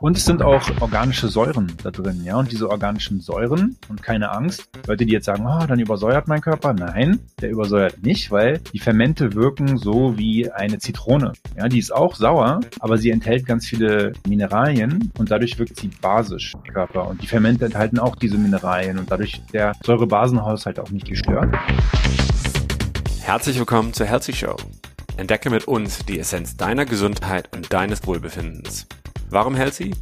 Und es sind auch organische Säuren da drin, ja. Und diese organischen Säuren, und keine Angst, Leute, die jetzt sagen, oh, dann übersäuert mein Körper. Nein, der übersäuert nicht, weil die Fermente wirken so wie eine Zitrone. Ja, die ist auch sauer, aber sie enthält ganz viele Mineralien und dadurch wirkt sie basisch im Körper. Und die Fermente enthalten auch diese Mineralien und dadurch der Säurebasenhaushalt auch nicht gestört. Herzlich willkommen zur Healthy Show. Entdecke mit uns die Essenz deiner Gesundheit und deines Wohlbefindens. Warum Healthy?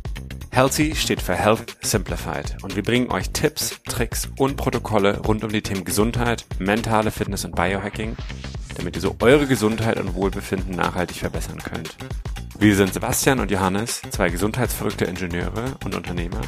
Healthy steht für Health Simplified und wir bringen euch Tipps, Tricks und Protokolle rund um die Themen Gesundheit, mentale Fitness und Biohacking, damit ihr so eure Gesundheit und Wohlbefinden nachhaltig verbessern könnt. Wir sind Sebastian und Johannes, zwei gesundheitsverrückte Ingenieure und Unternehmer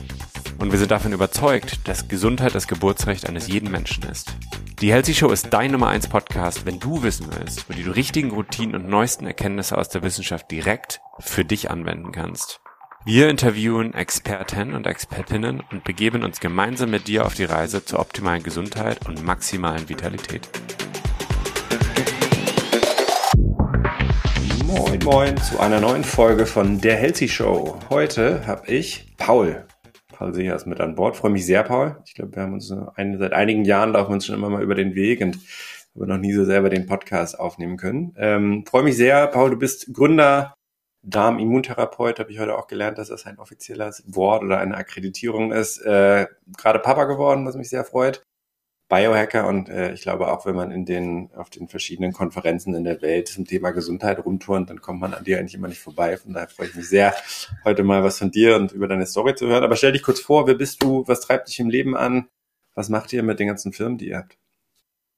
und wir sind davon überzeugt, dass Gesundheit das Geburtsrecht eines jeden Menschen ist. Die Healthy Show ist dein Nummer 1 Podcast, wenn du wissen willst, wo du die richtigen Routinen und neuesten Erkenntnisse aus der Wissenschaft direkt für dich anwenden kannst. Wir interviewen Experten und Expertinnen und begeben uns gemeinsam mit dir auf die Reise zur optimalen Gesundheit und maximalen Vitalität. Moin Moin zu einer neuen Folge von Der Healthy Show. Heute habe ich Paul. Paul Sicher ist mit an Bord. Freue mich sehr, Paul. Ich glaube, wir haben uns ein, seit einigen Jahren laufen uns schon immer mal über den Weg und haben noch nie so selber den Podcast aufnehmen können. Ähm, freue mich sehr, Paul. Du bist Gründer Darm-Immuntherapeut, habe ich heute auch gelernt, dass das ein offizielles Wort oder eine Akkreditierung ist. Äh, Gerade Papa geworden, was mich sehr freut. Biohacker und äh, ich glaube auch, wenn man in den auf den verschiedenen Konferenzen in der Welt zum Thema Gesundheit rumturnt, dann kommt man an dir eigentlich immer nicht vorbei. Von daher freue ich mich sehr, heute mal was von dir und über deine Story zu hören. Aber stell dich kurz vor, wer bist du? Was treibt dich im Leben an? Was macht ihr mit den ganzen Firmen, die ihr habt?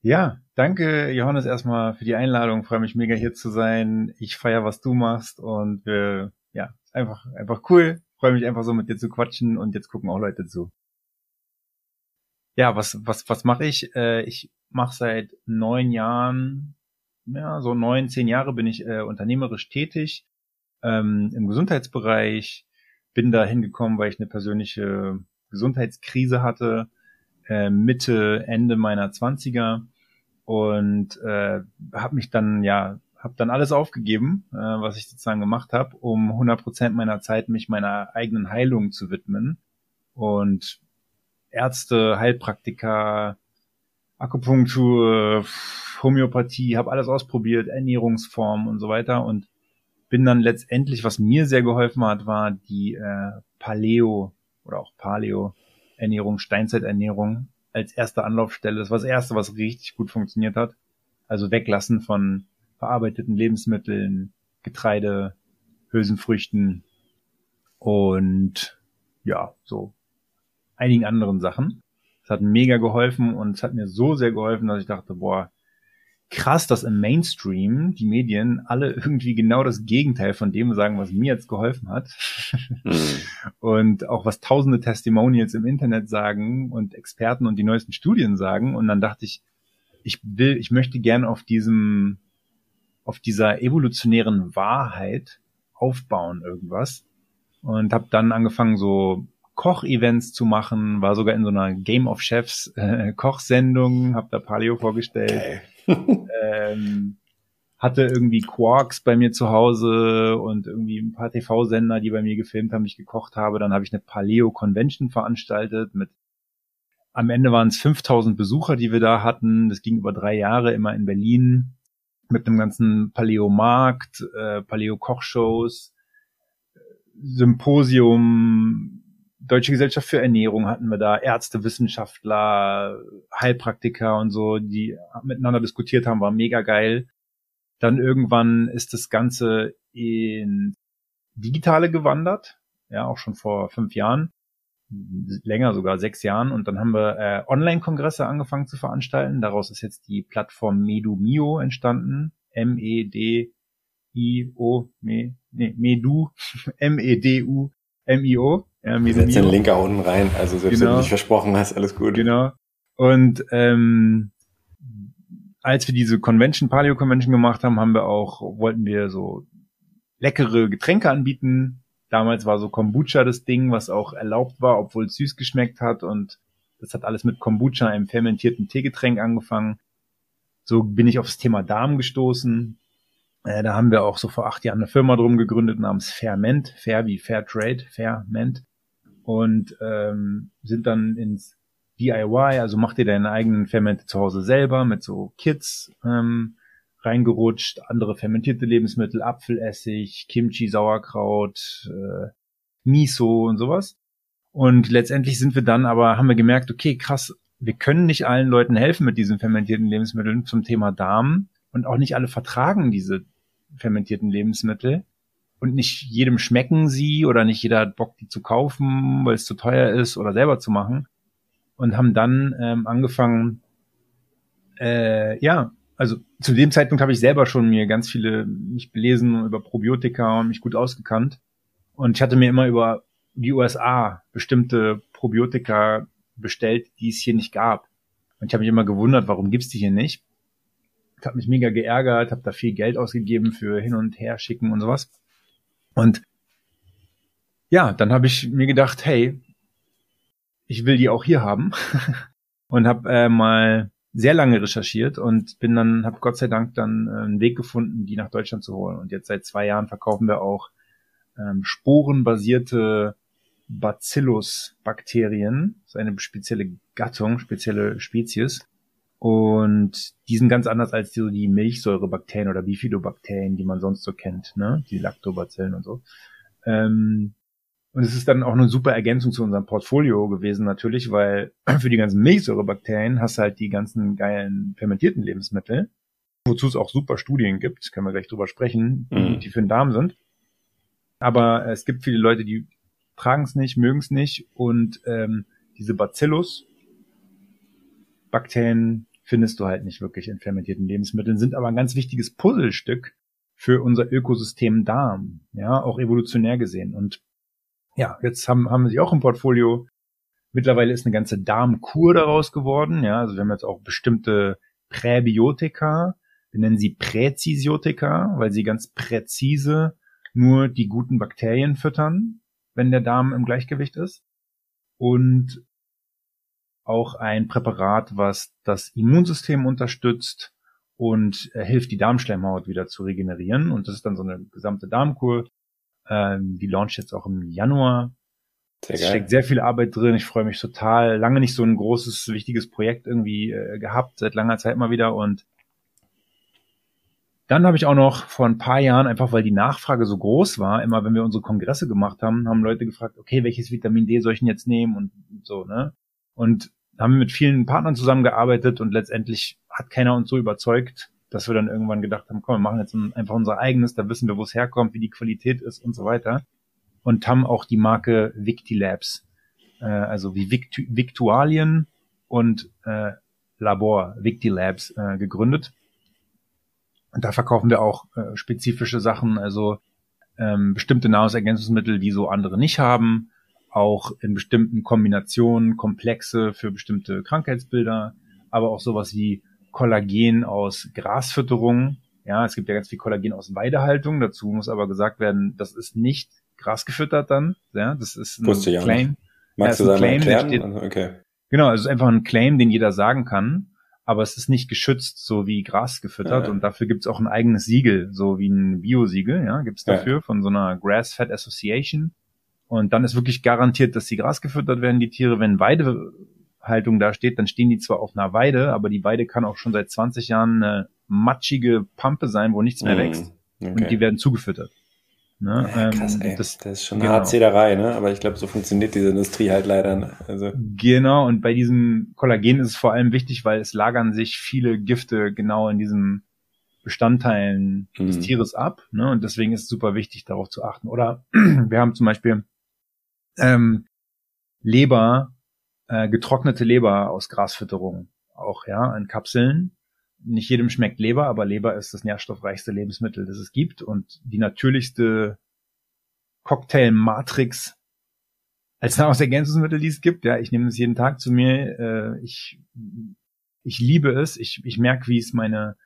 Ja, danke Johannes erstmal für die Einladung. Freue mich mega hier zu sein. Ich feier, was du machst und äh, ja, einfach einfach cool. Freue mich einfach so mit dir zu quatschen und jetzt gucken auch Leute zu. Ja, was was was mache ich? Äh, ich mache seit neun Jahren, ja so neun zehn Jahre bin ich äh, unternehmerisch tätig ähm, im Gesundheitsbereich. Bin da hingekommen, weil ich eine persönliche Gesundheitskrise hatte äh, Mitte, Ende meiner Zwanziger und äh, habe mich dann ja habe dann alles aufgegeben, äh, was ich sozusagen gemacht habe, um 100 Prozent meiner Zeit mich meiner eigenen Heilung zu widmen und Ärzte, Heilpraktiker, Akupunktur, Homöopathie, habe alles ausprobiert, Ernährungsformen und so weiter und bin dann letztendlich, was mir sehr geholfen hat, war die äh, Paleo oder auch Paleo Ernährung, Steinzeiternährung als erste Anlaufstelle. Das war das erste, was richtig gut funktioniert hat. Also weglassen von verarbeiteten Lebensmitteln, Getreide, Hülsenfrüchten und ja, so einigen anderen Sachen. Es hat mega geholfen und es hat mir so sehr geholfen, dass ich dachte, boah, krass, dass im Mainstream die Medien alle irgendwie genau das Gegenteil von dem sagen, was mir jetzt geholfen hat. Mhm. Und auch was tausende Testimonials im Internet sagen und Experten und die neuesten Studien sagen. Und dann dachte ich, ich will, ich möchte gerne auf diesem, auf dieser evolutionären Wahrheit aufbauen irgendwas. Und habe dann angefangen, so Kochevents zu machen, war sogar in so einer Game of Chefs äh, Kochsendung, habe da Paleo vorgestellt. Okay ähm, hatte irgendwie Quarks bei mir zu Hause und irgendwie ein paar TV-Sender, die bei mir gefilmt haben, ich gekocht habe. Dann habe ich eine Paleo-Convention veranstaltet mit am Ende waren es 5000 Besucher, die wir da hatten. Das ging über drei Jahre immer in Berlin mit einem ganzen Paleo-Markt, äh, Paleo-Kochshows, Symposium, Deutsche Gesellschaft für Ernährung hatten wir da, Ärzte, Wissenschaftler, Heilpraktiker und so, die miteinander diskutiert haben, war mega geil. Dann irgendwann ist das Ganze in Digitale gewandert, ja, auch schon vor fünf Jahren, länger sogar sechs Jahren. Und dann haben wir äh, Online-Kongresse angefangen zu veranstalten. Daraus ist jetzt die Plattform MeduMio entstanden. M-E-D-I-O, me, nee, Medu, M-E-D-U, M-I-O. Ja, Wir setzen den Link auch unten rein, also selbst genau. wenn du nicht versprochen hast, alles gut. Genau. Und ähm, als wir diese Convention, Paleo Convention gemacht haben, haben wir auch, wollten wir so leckere Getränke anbieten. Damals war so Kombucha das Ding, was auch erlaubt war, obwohl es süß geschmeckt hat. Und das hat alles mit Kombucha, einem fermentierten Teegetränk angefangen. So bin ich auf das Thema Darm gestoßen Äh, da haben wir auch so vor acht Jahren eine Firma drum gegründet namens Fairment, Fair wie Fair Trade, Fairment. Und ähm, sind dann ins DIY, also mach dir deine eigenen Fermente zu Hause selber mit so Kits ähm, reingerutscht, andere fermentierte Lebensmittel, Apfelessig, Kimchi, Sauerkraut, äh, Miso und sowas. Und letztendlich sind wir dann aber, haben wir gemerkt, okay, krass, wir können nicht allen Leuten helfen mit diesen fermentierten Lebensmitteln zum Thema Darm und auch nicht alle vertragen diese fermentierten Lebensmittel und nicht jedem schmecken sie oder nicht jeder hat Bock, die zu kaufen, weil es zu teuer ist oder selber zu machen und haben dann ähm, angefangen, äh, ja, also zu dem Zeitpunkt habe ich selber schon mir ganz viele mich belesen über Probiotika und mich gut ausgekannt und ich hatte mir immer über die USA bestimmte Probiotika bestellt, die es hier nicht gab. Und ich habe mich immer gewundert, warum gibt's die hier nicht? Ich habe mich mega geärgert, habe da viel Geld ausgegeben für hin und her schicken und sowas. Und ja, dann habe ich mir gedacht, hey, ich will die auch hier haben und habe äh, mal sehr lange recherchiert und bin dann, habe Gott sei Dank dann äh, einen Weg gefunden, die nach Deutschland zu holen. Und jetzt seit zwei Jahren verkaufen wir auch ähm, sporenbasierte Bacillus-Bakterien, das ist eine spezielle Gattung, spezielle Spezies. Und die sind ganz anders als die, so die Milchsäurebakterien oder Bifidobakterien, die man sonst so kennt, ne? Die Lactobacillen und so. Ähm, und es ist dann auch eine super Ergänzung zu unserem Portfolio gewesen natürlich, weil für die ganzen Milchsäurebakterien hast du halt die ganzen geilen fermentierten Lebensmittel, wozu es auch super Studien gibt, können wir gleich drüber sprechen, mhm. die für den Darm sind. Aber es gibt viele Leute, die tragen es nicht, mögen es nicht und ähm, diese Bacillus Bakterien findest du halt nicht wirklich in fermentierten Lebensmitteln, sind aber ein ganz wichtiges Puzzlestück für unser Ökosystem Darm, ja, auch evolutionär gesehen. Und ja, jetzt haben, haben sie auch im Portfolio. Mittlerweile ist eine ganze Darmkur daraus geworden, ja, also wir haben jetzt auch bestimmte Präbiotika, wir nennen sie Präzisiotika, weil sie ganz präzise nur die guten Bakterien füttern, wenn der Darm im Gleichgewicht ist. Und auch ein Präparat, was das Immunsystem unterstützt und äh, hilft, die Darmschleimhaut wieder zu regenerieren. Und das ist dann so eine gesamte Darmkur. Ähm, die launcht jetzt auch im Januar. Sehr es steckt sehr viel Arbeit drin. Ich freue mich total. Lange nicht so ein großes, wichtiges Projekt irgendwie äh, gehabt, seit langer Zeit mal wieder. Und dann habe ich auch noch vor ein paar Jahren, einfach weil die Nachfrage so groß war, immer wenn wir unsere Kongresse gemacht haben, haben Leute gefragt, okay, welches Vitamin D soll ich denn jetzt nehmen und so, ne? Und haben mit vielen Partnern zusammengearbeitet und letztendlich hat keiner uns so überzeugt, dass wir dann irgendwann gedacht haben, komm, wir machen jetzt einfach unser eigenes, da wissen wir, wo es herkommt, wie die Qualität ist und so weiter. Und haben auch die Marke Victilabs, äh, also wie Victu Victualien und äh, Labor, Victilabs, äh, gegründet. Und da verkaufen wir auch äh, spezifische Sachen, also ähm, bestimmte Nahrungsergänzungsmittel, die so andere nicht haben, auch in bestimmten Kombinationen Komplexe für bestimmte Krankheitsbilder, aber auch sowas wie Kollagen aus Grasfütterung. Ja, es gibt ja ganz viel Kollagen aus Weidehaltung. Dazu muss aber gesagt werden, das ist nicht grasgefüttert dann. Ja, das ist ein Wusste Claim. Magst ja, du das Claim? Steht, okay. Genau, es ist einfach ein Claim, den jeder sagen kann, aber es ist nicht geschützt, so wie Gras gefüttert. Ja. Und dafür gibt es auch ein eigenes Siegel, so wie ein Biosiegel, ja, gibt es dafür ja. von so einer Grass Fed Association. Und dann ist wirklich garantiert, dass sie Gras gefüttert werden, die Tiere. Wenn Weidehaltung da steht, dann stehen die zwar auf einer Weide, aber die Weide kann auch schon seit 20 Jahren eine matschige Pampe sein, wo nichts mehr mm, wächst. Okay. Und die werden zugefüttert. Ne? Ja, krass, ähm. Das, das ist schon eine genau. Zederei, ne? Aber ich glaube, so funktioniert diese Industrie halt leider. Ne? Also. Genau, und bei diesem Kollagen ist es vor allem wichtig, weil es lagern sich viele Gifte genau in diesen Bestandteilen mhm. des Tieres ab. Ne? Und deswegen ist es super wichtig, darauf zu achten. Oder wir haben zum Beispiel ähm, Leber, äh, getrocknete Leber aus Grasfütterung auch, ja, in Kapseln. Nicht jedem schmeckt Leber, aber Leber ist das nährstoffreichste Lebensmittel, das es gibt und die natürlichste Cocktail-Matrix als Nahrungsergänzungsmittel, die es gibt. Ja, ich nehme es jeden Tag zu mir. Äh, ich, ich liebe es. Ich, ich merke, wie es meine,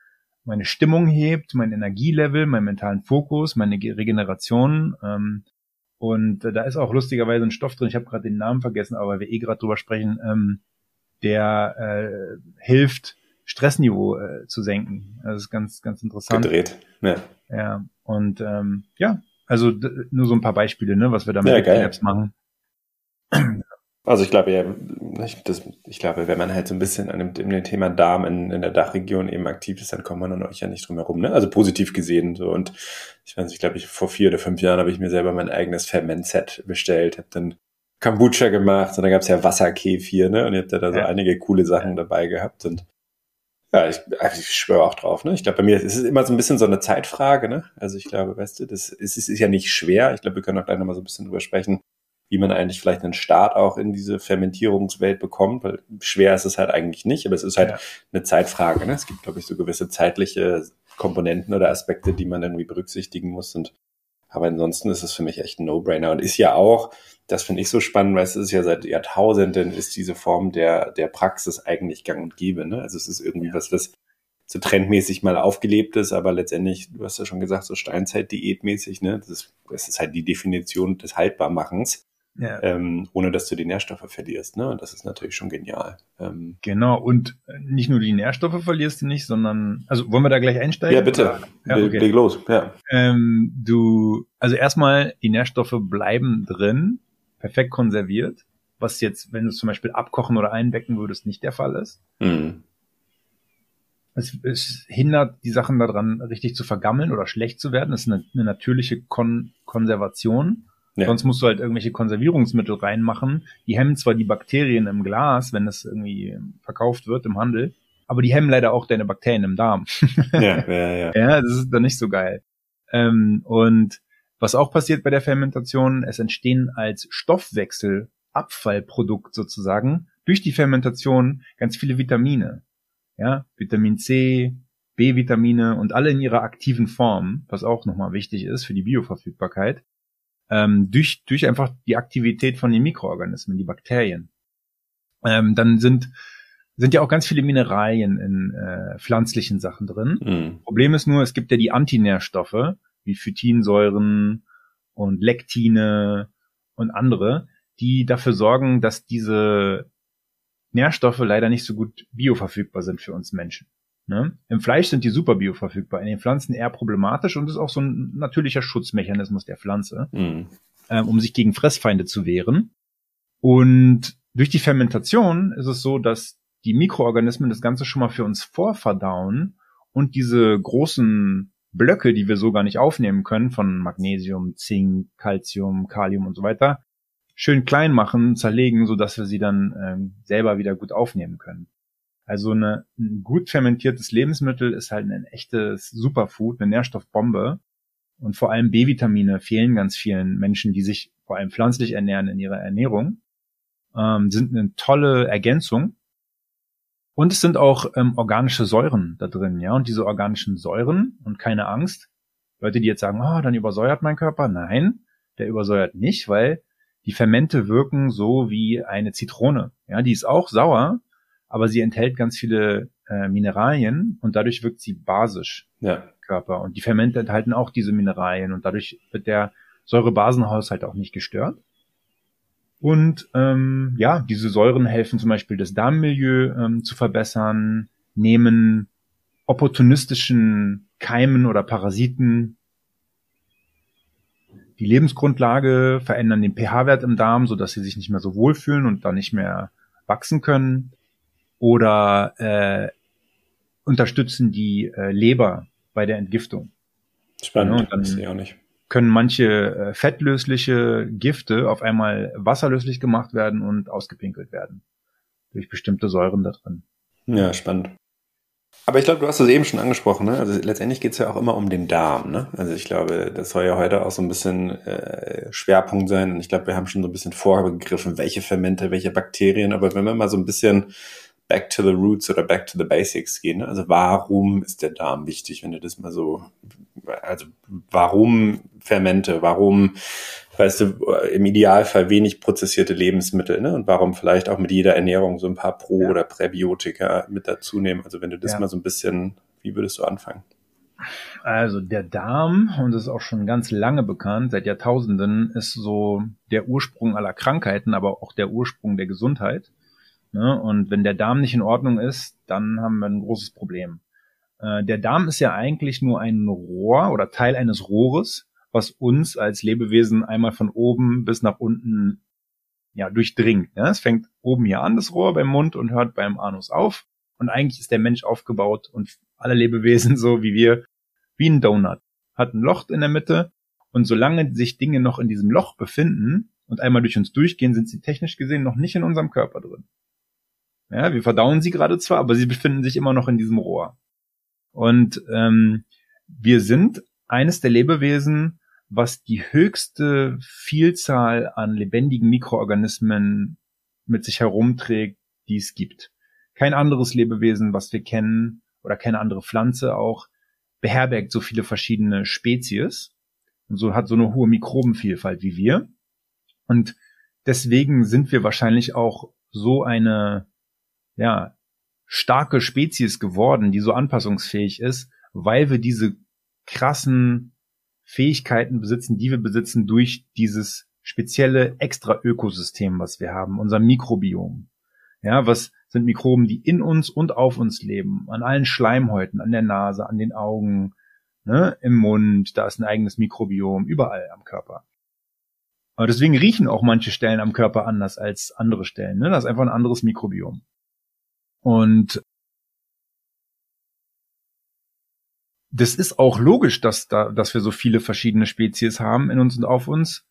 meine Stimmung hebt, mein Energielevel, meinen mentalen Fokus, meine Regeneration. Ähm, und äh, da ist auch lustigerweise ein Stoff drin, ich habe gerade den Namen vergessen, aber weil wir eh gerade drüber sprechen, ähm, der äh, hilft Stressniveau äh, zu senken. Das ist ganz, ganz interessant. Gedreht, ja. Ja, und ähm, ja, also nur so ein paar Beispiele, ne, was wir da mit ja, Apps machen. Also ich glaube ja, ich, das, ich glaube, wenn man halt so ein bisschen an dem, dem Thema Darm in, in der Dachregion eben aktiv ist, dann kommt man dann euch ja nicht drum herum. Ne? Also positiv gesehen so und ich weiß, ich glaube, ich vor vier oder fünf Jahren habe ich mir selber mein eigenes Ferment-Set bestellt, habe dann Kombucha gemacht und dann gab es ja Wasserkefir, ne? Und ihr habt ja da so ja. einige coole Sachen dabei gehabt und ja, ich, also ich schwöre auch drauf. Ne? Ich glaube, bei mir ist es immer so ein bisschen so eine Zeitfrage. Ne? Also ich glaube, weißt du, das ist, ist ja nicht schwer. Ich glaube, wir können auch gleich nochmal so ein bisschen drüber sprechen, wie man eigentlich vielleicht einen Start auch in diese Fermentierungswelt bekommt, weil schwer ist es halt eigentlich nicht, aber es ist halt ja. eine Zeitfrage. Ne? Es gibt, glaube ich, so gewisse zeitliche Komponenten oder Aspekte, die man irgendwie berücksichtigen muss. Und aber ansonsten ist es für mich echt ein No-Brainer und ist ja auch, das finde ich so spannend, weil es ist ja seit Jahrtausenden ist diese Form der, der Praxis eigentlich gang und gäbe. Ne? Also es ist irgendwie was, was so trendmäßig mal aufgelebt ist, aber letztendlich, du hast ja schon gesagt, so Steinzeit-Diätmäßig, ne? Das ist, das ist halt die Definition des Haltbarmachens ja. ähm, ohne dass du die Nährstoffe verlierst. Ne? Und das ist natürlich schon genial. Ähm, genau, und nicht nur die Nährstoffe verlierst du nicht, sondern, also wollen wir da gleich einsteigen? Ja, bitte. Ja, okay. Leg los, ja. Ähm, du, also erstmal, die Nährstoffe bleiben drin, perfekt konserviert, was jetzt, wenn du es zum Beispiel abkochen oder einwecken würdest, nicht der Fall ist. Mhm. Es, es hindert die Sachen daran, richtig zu vergammeln oder schlecht zu werden. Das ist eine, eine natürliche Kon Konservation. Ja. Sonst musst du halt irgendwelche Konservierungsmittel reinmachen. Die hemmen zwar die Bakterien im Glas, wenn es irgendwie verkauft wird im Handel, aber die hemmen leider auch deine Bakterien im Darm. ja, ja, ja. ja, das ist dann nicht so geil. Ähm, und was auch passiert bei der Fermentation, es entstehen als Stoffwechsel Abfallprodukt sozusagen durch die Fermentation ganz viele Vitamine. Ja, Vitamin C, B-Vitamine und alle in ihrer aktiven Form, was auch nochmal wichtig ist für die Bioverfügbarkeit ähm, durch, durch einfach die Aktivität von den Mikroorganismen, die Bakterien. Ähm, dann sind, sind ja auch ganz viele Mineralien in äh, pflanzlichen Sachen drin. Mhm. Problem ist nur, es gibt ja die Antinährstoffe, wie Phytinsäuren und Lektine und andere, die dafür sorgen, dass diese Nährstoffe leider nicht so gut bioverfügbar sind für uns Menschen. Ne? Im Fleisch sind die super bioverfügbar, in den Pflanzen eher problematisch und ist auch so ein natürlicher Schutzmechanismus der Pflanze, mhm. ähm, um sich gegen Fressfeinde zu wehren. Und durch die Fermentation ist es so, dass die Mikroorganismen das Ganze schon mal für uns vorverdauen und diese großen Blöcke, die wir so gar nicht aufnehmen können, von Magnesium, Zink, Calcium, Kalium und so weiter, schön klein machen, zerlegen, so dass wir sie dann ähm, selber wieder gut aufnehmen können. Also eine, ein gut fermentiertes Lebensmittel ist halt ein echtes Superfood, eine Nährstoffbombe. Und vor allem B-Vitamine fehlen ganz vielen Menschen, die sich vor allem pflanzlich ernähren in ihrer Ernährung. Ähm, sind eine tolle Ergänzung. Und es sind auch ähm, organische Säuren da drin, ja. Und diese organischen Säuren, und keine Angst, Leute, die jetzt sagen, oh, dann übersäuert mein Körper. Nein, der übersäuert nicht, weil die Fermente wirken so wie eine Zitrone. Ja, die ist auch sauer, aber sie enthält ganz viele äh, Mineralien und dadurch wirkt sie basisch ja. Körper. Und die Fermente enthalten auch diese Mineralien und dadurch wird der Säurebasenhaushalt auch nicht gestört. Und ähm, ja, diese Säuren helfen zum Beispiel das Darmmilieu ähm, zu verbessern, nehmen opportunistischen Keimen oder Parasiten die Lebensgrundlage, verändern den pH-Wert im Darm, so dass sie sich nicht mehr so wohlfühlen und da nicht mehr wachsen können oder äh, unterstützen die äh, Leber bei der Entgiftung. Spannend, ja, dann ich auch nicht. Können manche äh, fettlösliche Gifte auf einmal wasserlöslich gemacht werden und ausgepinkelt werden. Durch bestimmte Säuren da drin. Ja, spannend. Aber ich glaube, du hast es eben schon angesprochen, ne? Also letztendlich geht es ja auch immer um den Darm, ne? Also ich glaube, das soll ja heute auch so ein bisschen äh, Schwerpunkt sein. Und ich glaube, wir haben schon so ein bisschen vorgegriffen, welche Fermente, welche Bakterien. Aber wenn wir mal so ein bisschen back to the roots oder back to the basics gehen. Ne? Also warum ist der Darm wichtig, wenn du das mal so, also warum Fermente, warum, weißt du, im Idealfall wenig prozessierte Lebensmittel, ne? Und warum vielleicht auch mit jeder Ernährung so ein paar Pro- ja. oder Präbiotika mit dazu nehmen. Also wenn du das ja. mal so ein bisschen, wie würdest du anfangen? Also der Darm, und das ist auch schon ganz lange bekannt, seit Jahrtausenden, ist so der Ursprung aller Krankheiten, aber auch der Ursprung der Gesundheit. Ne? Und wenn der Darm nicht in Ordnung ist, dann haben wir ein großes Problem. Äh, der Darm ist ja eigentlich nur ein Rohr oder Teil eines Rohres, was uns als Lebewesen einmal von oben bis nach unten ja, durchdringt. Ja? Es fängt oben hier an, das Rohr beim Mund und hört beim Anus auf. Und eigentlich ist der Mensch aufgebaut und alle Lebewesen so wie wir, wie ein Donut. Hat ein Loch in der Mitte und solange sich Dinge noch in diesem Loch befinden und einmal durch uns durchgehen, sind sie technisch gesehen noch nicht in unserem Körper drin. Ja, wir verdauen sie gerade zwar, aber sie befinden sich immer noch in diesem Rohr. Und ähm, wir sind eines der Lebewesen, was die höchste Vielzahl an lebendigen Mikroorganismen mit sich herumträgt, die es gibt. Kein anderes Lebewesen, was wir kennen, oder keine andere Pflanze auch, beherbergt so viele verschiedene Spezies und so hat so eine hohe Mikrobenvielfalt wie wir. Und deswegen sind wir wahrscheinlich auch so eine, ja, starke Spezies geworden, die so anpassungsfähig ist, weil wir diese krassen Fähigkeiten besitzen, die wir besitzen durch dieses spezielle extra Ökosystem, was wir haben, unser Mikrobiom. Ja, was sind Mikroben, die in uns und auf uns leben, an allen Schleimhäuten, an der Nase, an den Augen, ne, im Mund, da ist ein eigenes Mikrobiom, überall am Körper. Aber deswegen riechen auch manche Stellen am Körper anders als andere Stellen. Ne? Das ist einfach ein anderes Mikrobiom. Und das ist auch logisch, dass da, dass wir so viele verschiedene Spezies haben in uns und auf uns,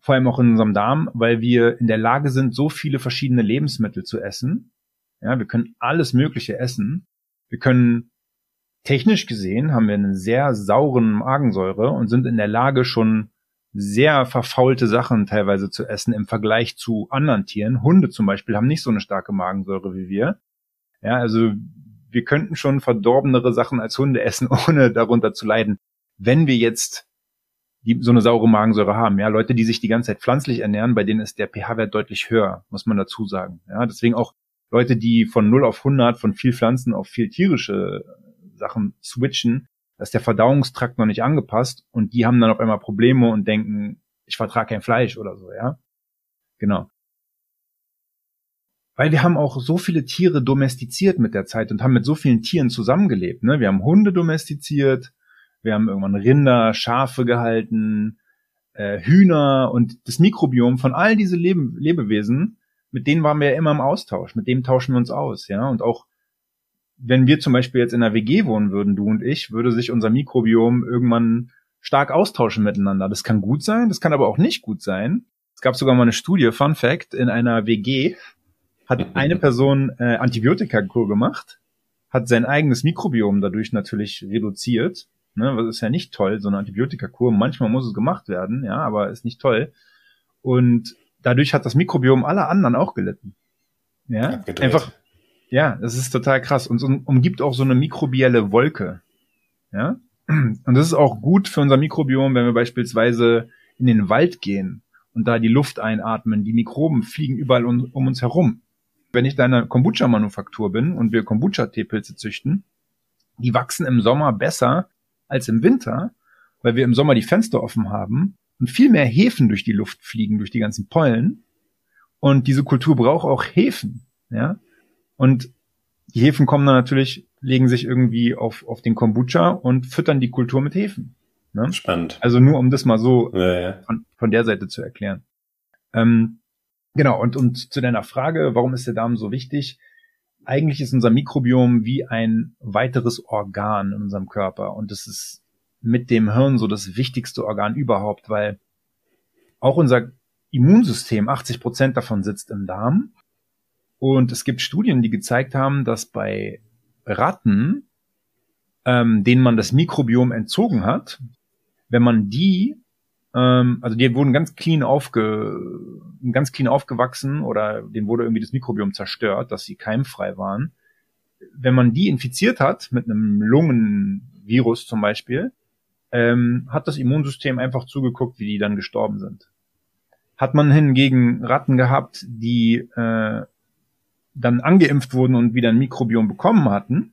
vor allem auch in unserem Darm, weil wir in der Lage sind, so viele verschiedene Lebensmittel zu essen. Ja, wir können alles Mögliche essen. Wir können technisch gesehen haben wir einen sehr sauren Magensäure und sind in der Lage, schon sehr verfaulte Sachen teilweise zu essen im Vergleich zu anderen Tieren. Hunde zum Beispiel haben nicht so eine starke Magensäure wie wir. Ja, also wir könnten schon verdorbenere Sachen als Hunde essen, ohne darunter zu leiden. Wenn wir jetzt die so eine saure Magensäure haben, ja, Leute, die sich die ganze Zeit pflanzlich ernähren, bei denen ist der pH-Wert deutlich höher, muss man dazu sagen. Ja, deswegen auch Leute, die von 0 auf 100 von viel Pflanzen auf viel tierische Sachen switchen, da ist der Verdauungstrakt noch nicht angepasst und die haben dann auf einmal Probleme und denken, ich vertrage kein Fleisch oder so, ja. Genau. Weil wir haben auch so viele Tiere domestiziert mit der Zeit und haben mit so vielen Tieren zusammengelebt. Ne? Wir haben Hunde domestiziert, wir haben irgendwann Rinder, Schafe gehalten, äh, Hühner und das Mikrobiom von all diese Lebe Lebewesen, mit denen waren wir ja immer im Austausch, mit dem tauschen wir uns aus, ja. Und auch wenn wir zum Beispiel jetzt in einer WG wohnen würden, du und ich, würde sich unser Mikrobiom irgendwann stark austauschen miteinander. Das kann gut sein, das kann aber auch nicht gut sein. Es gab sogar mal eine Studie, Fun Fact, in einer WG, hat eine Person äh, Antibiotikakur gemacht, hat sein eigenes Mikrobiom dadurch natürlich reduziert. Ne, was ist ja nicht toll, so eine Antibiotikakur. Manchmal muss es gemacht werden, ja, aber ist nicht toll. Und dadurch hat das Mikrobiom aller anderen auch gelitten. Ja, Abgedreht. einfach, ja, das ist total krass. Und um, umgibt auch so eine mikrobielle Wolke. Ja, und das ist auch gut für unser Mikrobiom, wenn wir beispielsweise in den Wald gehen und da die Luft einatmen. Die Mikroben fliegen überall um, um uns herum wenn ich da in einer Kombucha-Manufaktur bin und wir Kombucha-Teepilze züchten, die wachsen im Sommer besser als im Winter, weil wir im Sommer die Fenster offen haben und viel mehr Hefen durch die Luft fliegen, durch die ganzen Pollen. Und diese Kultur braucht auch Hefen, ja. Und die Hefen kommen dann natürlich, legen sich irgendwie auf, auf den Kombucha und füttern die Kultur mit Hefen. Ne? Spannend. Also nur um das mal so ja, ja. Von, von der Seite zu erklären. Ähm, Genau, und, und zu deiner Frage, warum ist der Darm so wichtig? Eigentlich ist unser Mikrobiom wie ein weiteres Organ in unserem Körper und es ist mit dem Hirn so das wichtigste Organ überhaupt, weil auch unser Immunsystem, 80 Prozent davon sitzt im Darm. Und es gibt Studien, die gezeigt haben, dass bei Ratten, ähm, denen man das Mikrobiom entzogen hat, wenn man die also die wurden ganz clean aufge, ganz clean aufgewachsen oder denen wurde irgendwie das Mikrobiom zerstört, dass sie keimfrei waren. Wenn man die infiziert hat mit einem Lungenvirus zum Beispiel, ähm, hat das Immunsystem einfach zugeguckt, wie die dann gestorben sind. Hat man hingegen Ratten gehabt, die äh, dann angeimpft wurden und wieder ein Mikrobiom bekommen hatten,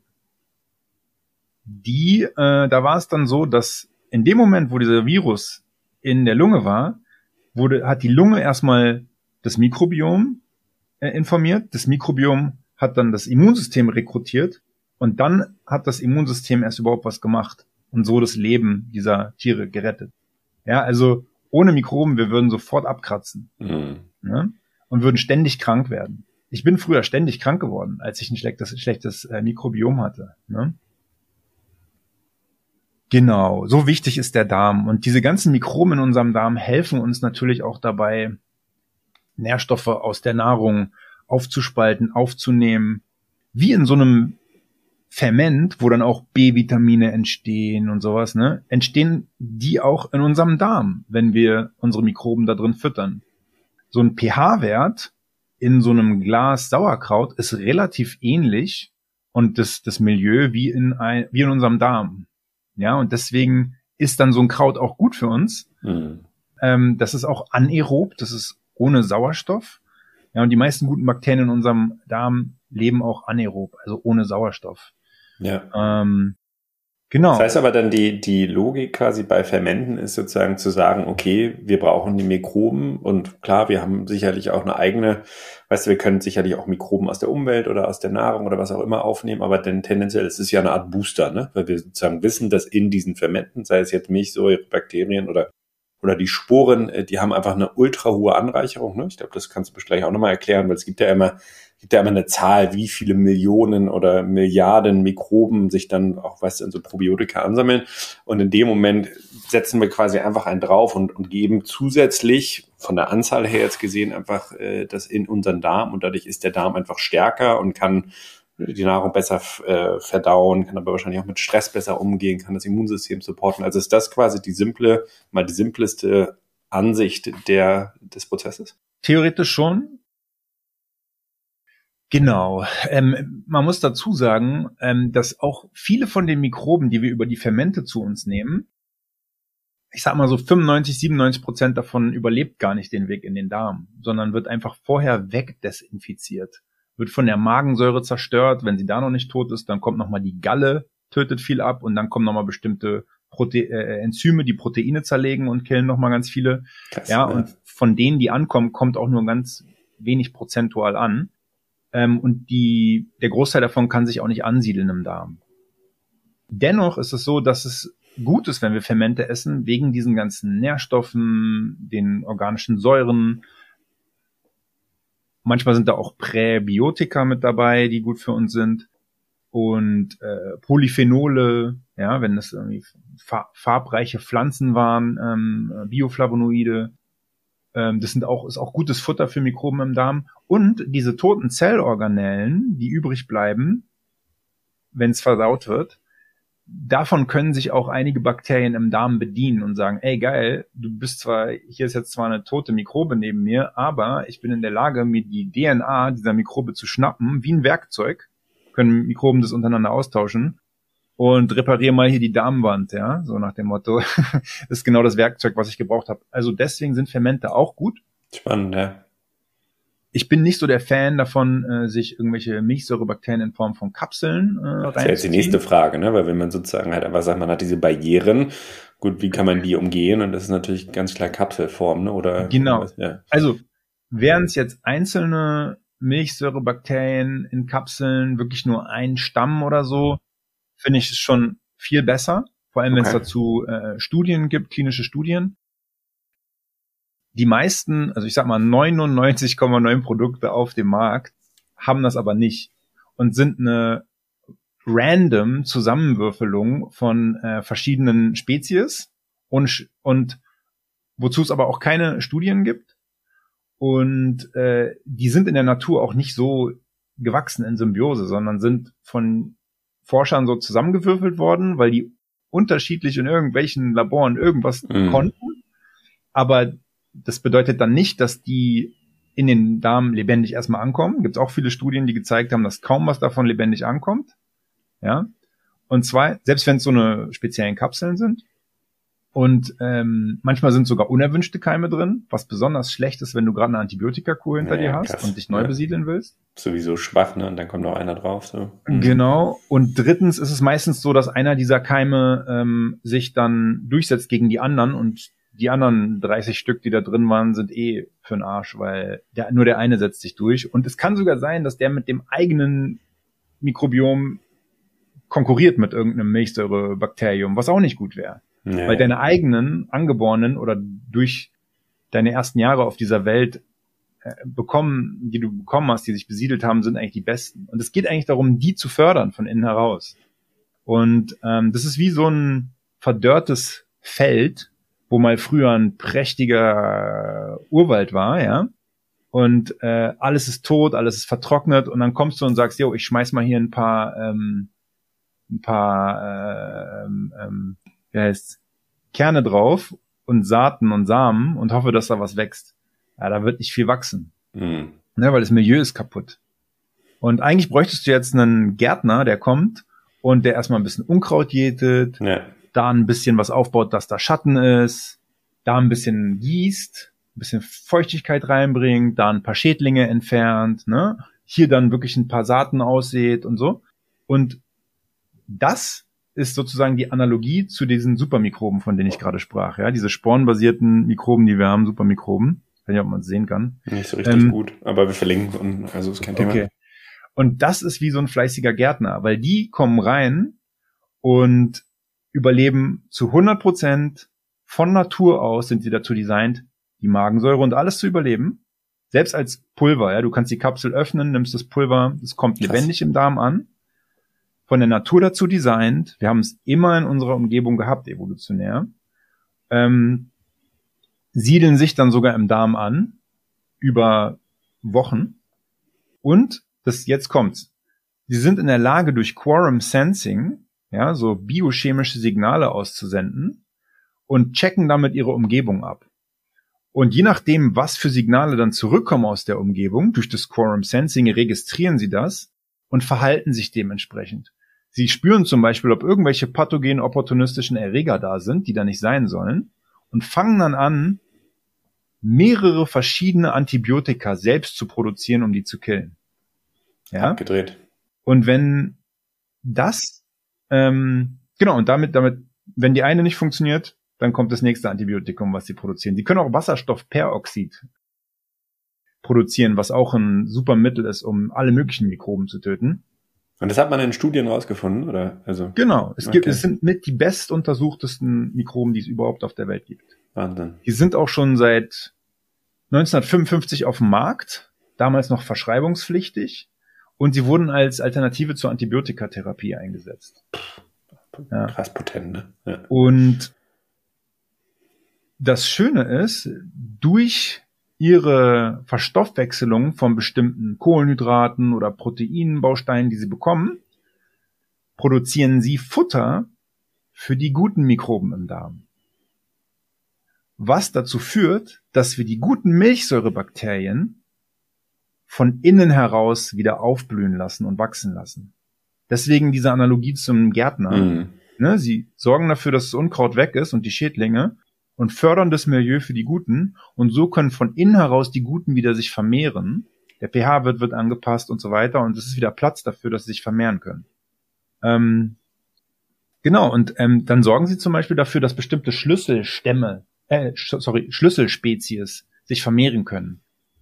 die, äh, da war es dann so, dass in dem Moment, wo dieser Virus in der Lunge war, wurde, hat die Lunge erstmal das Mikrobiom äh, informiert, das Mikrobiom hat dann das Immunsystem rekrutiert und dann hat das Immunsystem erst überhaupt was gemacht und so das Leben dieser Tiere gerettet. Ja, also ohne Mikroben, wir würden sofort abkratzen mhm. ne? und würden ständig krank werden. Ich bin früher ständig krank geworden, als ich ein schlechtes, schlechtes äh, Mikrobiom hatte. Ne? Genau, so wichtig ist der Darm. Und diese ganzen Mikroben in unserem Darm helfen uns natürlich auch dabei, Nährstoffe aus der Nahrung aufzuspalten, aufzunehmen. Wie in so einem Ferment, wo dann auch B-Vitamine entstehen und sowas, ne, entstehen die auch in unserem Darm, wenn wir unsere Mikroben da drin füttern. So ein pH-Wert in so einem Glas Sauerkraut ist relativ ähnlich und das, das Milieu wie in ein, wie in unserem Darm. Ja, und deswegen ist dann so ein Kraut auch gut für uns. Mhm. Ähm, das ist auch anaerob, das ist ohne Sauerstoff. Ja, und die meisten guten Bakterien in unserem Darm leben auch anaerob, also ohne Sauerstoff. Ja. Ähm, Genau. Das heißt aber dann, die, die Logik quasi bei Fermenten ist sozusagen zu sagen, okay, wir brauchen die Mikroben und klar, wir haben sicherlich auch eine eigene, weißt du, wir können sicherlich auch Mikroben aus der Umwelt oder aus der Nahrung oder was auch immer aufnehmen, aber denn tendenziell ist es ja eine Art Booster, ne? Weil wir sozusagen wissen, dass in diesen Fermenten, sei es jetzt Milchsäure, Bakterien oder oder die Sporen, äh, die haben einfach eine ultra hohe Anreicherung. Ne? Ich glaube, das kannst du gleich auch nochmal erklären, weil es gibt ja immer gibt ja immer eine Zahl, wie viele Millionen oder Milliarden Mikroben sich dann auch, weißt du, in so Probiotika ansammeln. Und in dem Moment setzen wir quasi einfach einen drauf und, und geben zusätzlich von der Anzahl her jetzt gesehen einfach äh, das in unseren Darm und dadurch ist der Darm einfach stärker und kann die Nahrung besser äh, verdauen, kann aber wahrscheinlich auch mit Stress besser umgehen, kann das Immunsystem supporten. Also ist das quasi die simple, mal die simpleste Ansicht der, des Prozesses? Theoretisch schon. Genau. Ähm, man muss dazu sagen, ähm, dass auch viele von den Mikroben, die wir über die Fermente zu uns nehmen, ich sag mal so 95, 97 Prozent davon überlebt gar nicht den Weg in den Darm, sondern wird einfach vorher wegdesinfiziert. Wird von der Magensäure zerstört. Wenn sie da noch nicht tot ist, dann kommt nochmal die Galle, tötet viel ab und dann kommen nochmal bestimmte Prote äh, Enzyme, die Proteine zerlegen und killen nochmal ganz viele. Krass, ja, ja, und von denen, die ankommen, kommt auch nur ganz wenig prozentual an. Ähm, und die, der Großteil davon kann sich auch nicht ansiedeln im Darm. Dennoch ist es so, dass es gut ist, wenn wir Fermente essen, wegen diesen ganzen Nährstoffen, den organischen Säuren. Manchmal sind da auch Präbiotika mit dabei, die gut für uns sind. Und äh, Polyphenole, ja, wenn das irgendwie farbreiche Pflanzen waren, ähm, Bioflavonoide, das sind auch, ist auch gutes Futter für Mikroben im Darm. Und diese toten Zellorganellen, die übrig bleiben, wenn es versaut wird, davon können sich auch einige Bakterien im Darm bedienen und sagen, ey geil, du bist zwar, hier ist jetzt zwar eine tote Mikrobe neben mir, aber ich bin in der Lage, mir die DNA dieser Mikrobe zu schnappen, wie ein Werkzeug, können Mikroben das untereinander austauschen und repariere mal hier die Darmwand, ja, so nach dem Motto. das ist genau das Werkzeug, was ich gebraucht habe. Also deswegen sind Fermente auch gut. Spannend, ja. Ich bin nicht so der Fan davon, äh, sich irgendwelche Milchsäurebakterien in Form von Kapseln äh, Das ist jetzt die nächste Frage, ne? Weil wenn man sozusagen halt einfach sagt, man hat diese Barrieren, gut, wie kann man die umgehen? Und das ist natürlich ganz klar Kapselform, ne? Oder genau. Ja. Also wären es jetzt einzelne Milchsäurebakterien in Kapseln, wirklich nur ein Stamm oder so, finde ich es schon viel besser, vor allem okay. wenn es dazu äh, Studien gibt, klinische Studien. Die meisten, also ich sag mal 99,9 Produkte auf dem Markt haben das aber nicht und sind eine random Zusammenwürfelung von äh, verschiedenen Spezies und, und wozu es aber auch keine Studien gibt. Und äh, die sind in der Natur auch nicht so gewachsen in Symbiose, sondern sind von Forschern so zusammengewürfelt worden, weil die unterschiedlich in irgendwelchen Laboren irgendwas mhm. konnten. Aber das bedeutet dann nicht, dass die in den Darm lebendig erstmal ankommen. Gibt es auch viele Studien, die gezeigt haben, dass kaum was davon lebendig ankommt. Ja. Und zwar, selbst wenn es so eine speziellen Kapseln sind, und ähm, manchmal sind sogar unerwünschte Keime drin, was besonders schlecht ist, wenn du gerade eine Antibiotikakur hinter ja, dir hast krass. und dich neu ja. besiedeln willst. Sowieso schwach, ne? Und dann kommt noch einer drauf. So. Mhm. Genau. Und drittens ist es meistens so, dass einer dieser Keime ähm, sich dann durchsetzt gegen die anderen und die anderen 30 Stück, die da drin waren, sind eh für den Arsch, weil der, nur der eine setzt sich durch. Und es kann sogar sein, dass der mit dem eigenen Mikrobiom konkurriert mit irgendeinem Milchsäurebakterium, was auch nicht gut wäre. Nee. Weil deine eigenen angeborenen oder durch deine ersten Jahre auf dieser Welt äh, bekommen, die du bekommen hast, die sich besiedelt haben, sind eigentlich die besten. Und es geht eigentlich darum, die zu fördern von innen heraus. Und ähm, das ist wie so ein verdörrtes Feld, wo mal früher ein prächtiger Urwald war, ja. Und äh, alles ist tot, alles ist vertrocknet und dann kommst du und sagst, jo, ich schmeiß mal hier ein paar, ähm, ein paar, äh, ähm, ähm, wie heißt Kerne drauf und Saaten und Samen und hoffe, dass da was wächst. Ja, da wird nicht viel wachsen. Mhm. Ne, weil das Milieu ist kaputt. Und eigentlich bräuchtest du jetzt einen Gärtner, der kommt und der erstmal ein bisschen Unkraut jätet, ja. da ein bisschen was aufbaut, dass da Schatten ist, da ein bisschen gießt, ein bisschen Feuchtigkeit reinbringt, da ein paar Schädlinge entfernt, ne? Hier dann wirklich ein paar Saaten aussät und so. Und das ist sozusagen die Analogie zu diesen Supermikroben, von denen ich gerade sprach, ja, diese spornbasierten Mikroben, die wir haben, Supermikroben. Ich weiß nicht, ob man es sehen kann. Nicht so richtig ähm, gut, aber wir verlinken, also ist kein Thema. Okay. Und das ist wie so ein fleißiger Gärtner, weil die kommen rein und überleben zu 100 Prozent von Natur aus sind sie dazu designt, die Magensäure und alles zu überleben. Selbst als Pulver, ja, du kannst die Kapsel öffnen, nimmst das Pulver, es kommt lebendig im Darm an. Von der Natur dazu designt. Wir haben es immer in unserer Umgebung gehabt, evolutionär. Ähm, siedeln sich dann sogar im Darm an über Wochen und das jetzt kommt's. Sie sind in der Lage, durch Quorum Sensing, ja, so biochemische Signale auszusenden und checken damit ihre Umgebung ab. Und je nachdem, was für Signale dann zurückkommen aus der Umgebung, durch das Quorum Sensing registrieren sie das und verhalten sich dementsprechend. Sie spüren zum Beispiel, ob irgendwelche pathogenen opportunistischen Erreger da sind, die da nicht sein sollen, und fangen dann an, mehrere verschiedene Antibiotika selbst zu produzieren, um die zu killen. Ja. Abgedreht. Und wenn das, ähm, genau, und damit, damit, wenn die eine nicht funktioniert, dann kommt das nächste Antibiotikum, was sie produzieren. Die können auch Wasserstoffperoxid produzieren, was auch ein super Mittel ist, um alle möglichen Mikroben zu töten. Und das hat man in Studien rausgefunden, oder? Also. Genau. Es gibt, es sind mit die bestuntersuchtesten Mikroben, die es überhaupt auf der Welt gibt. Wahnsinn. Die sind auch schon seit 1955 auf dem Markt, damals noch verschreibungspflichtig. Und sie wurden als Alternative zur Antibiotikatherapie eingesetzt. Ja. Krass potent, ne? Ja. Und das Schöne ist, durch ihre Verstoffwechselung von bestimmten Kohlenhydraten oder Proteinbausteinen, die sie bekommen, produzieren sie Futter für die guten Mikroben im Darm. Was dazu führt, dass wir die guten Milchsäurebakterien von innen heraus wieder aufblühen lassen und wachsen lassen. Deswegen diese Analogie zum Gärtner. Mhm. Ne, sie sorgen dafür, dass das Unkraut weg ist und die Schädlinge und fördern das Milieu für die Guten und so können von innen heraus die Guten wieder sich vermehren. Der pH wird, wird angepasst und so weiter und es ist wieder Platz dafür, dass sie sich vermehren können. Ähm, genau, und ähm, dann sorgen sie zum Beispiel dafür, dass bestimmte Schlüsselstämme, äh, sorry, Schlüsselspezies sich vermehren können.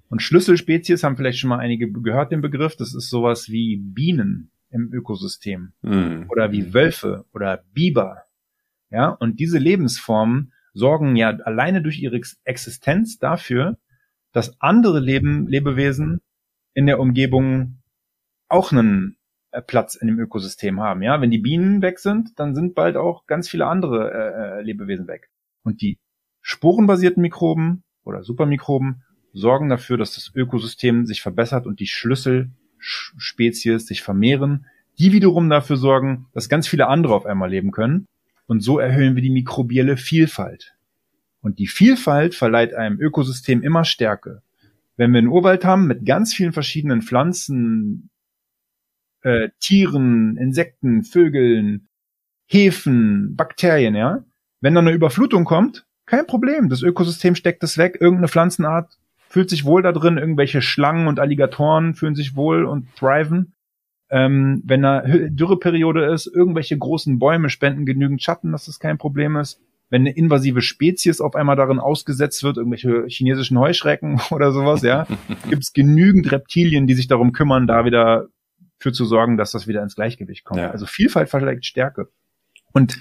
Und Schlüsselspezies haben vielleicht schon mal einige gehört den Begriff. Das ist sowas wie Bienen im Ökosystem mhm. oder wie Wölfe oder Biber. Ja, und diese Lebensformen sorgen ja alleine durch ihre Existenz dafür, dass andere Leben, Lebewesen in der Umgebung auch einen äh, Platz in dem Ökosystem haben. Ja, wenn die Bienen weg sind, dann sind bald auch ganz viele andere äh, äh Lebewesen weg. Und die sporenbasierten Mikroben oder Supermikroben sorgen dafür, dass das Ökosystem sich verbessert und die Schlüsselspezies sich vermehren, die wiederum dafür sorgen, dass ganz viele andere auf einmal leben können. Und so erhöhen wir die mikrobielle Vielfalt. Und die Vielfalt verleiht einem Ökosystem immer Stärke. Wenn wir einen Urwald haben mit ganz vielen verschiedenen Pflanzen, äh, Tieren, Insekten, Vögeln, Hefen, Bakterien, ja, wenn dann eine Überflutung kommt, kein Problem. Das Ökosystem steckt es weg. Irgendeine Pflanzenart fühlt sich wohl da drin, irgendwelche Schlangen und Alligatoren fühlen sich wohl und thriven. Ähm, wenn eine Dürreperiode ist, irgendwelche großen Bäume spenden genügend Schatten, dass das kein Problem ist. wenn eine invasive Spezies auf einmal darin ausgesetzt wird, irgendwelche chinesischen Heuschrecken oder sowas, ja, gibt es genügend Reptilien, die sich darum kümmern, da wieder für zu sorgen, dass das wieder ins Gleichgewicht kommt. Ja. Also Vielfalt verstärkt Stärke. Und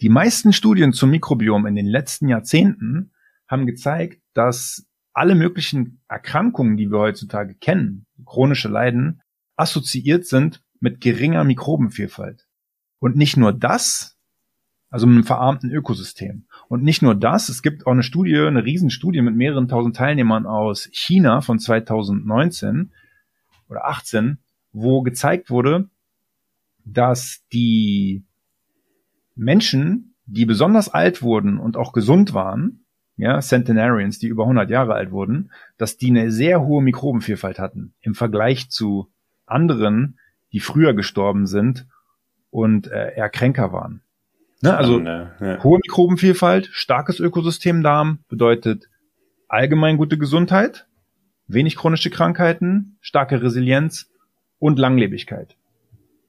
die meisten Studien zum Mikrobiom in den letzten Jahrzehnten haben gezeigt, dass alle möglichen Erkrankungen, die wir heutzutage kennen, chronische Leiden, assoziiert sind mit geringer Mikrobenvielfalt. Und nicht nur das, also mit einem verarmten Ökosystem. Und nicht nur das, es gibt auch eine Studie, eine Riesenstudie mit mehreren tausend Teilnehmern aus China von 2019 oder 18, wo gezeigt wurde, dass die Menschen, die besonders alt wurden und auch gesund waren, ja, Centenarians, die über 100 Jahre alt wurden, dass die eine sehr hohe Mikrobenvielfalt hatten im Vergleich zu anderen, die früher gestorben sind und äh, eher kränker waren. Ne? Also ja. hohe Mikrobenvielfalt, starkes Ökosystem Darm bedeutet allgemein gute Gesundheit, wenig chronische Krankheiten, starke Resilienz und Langlebigkeit.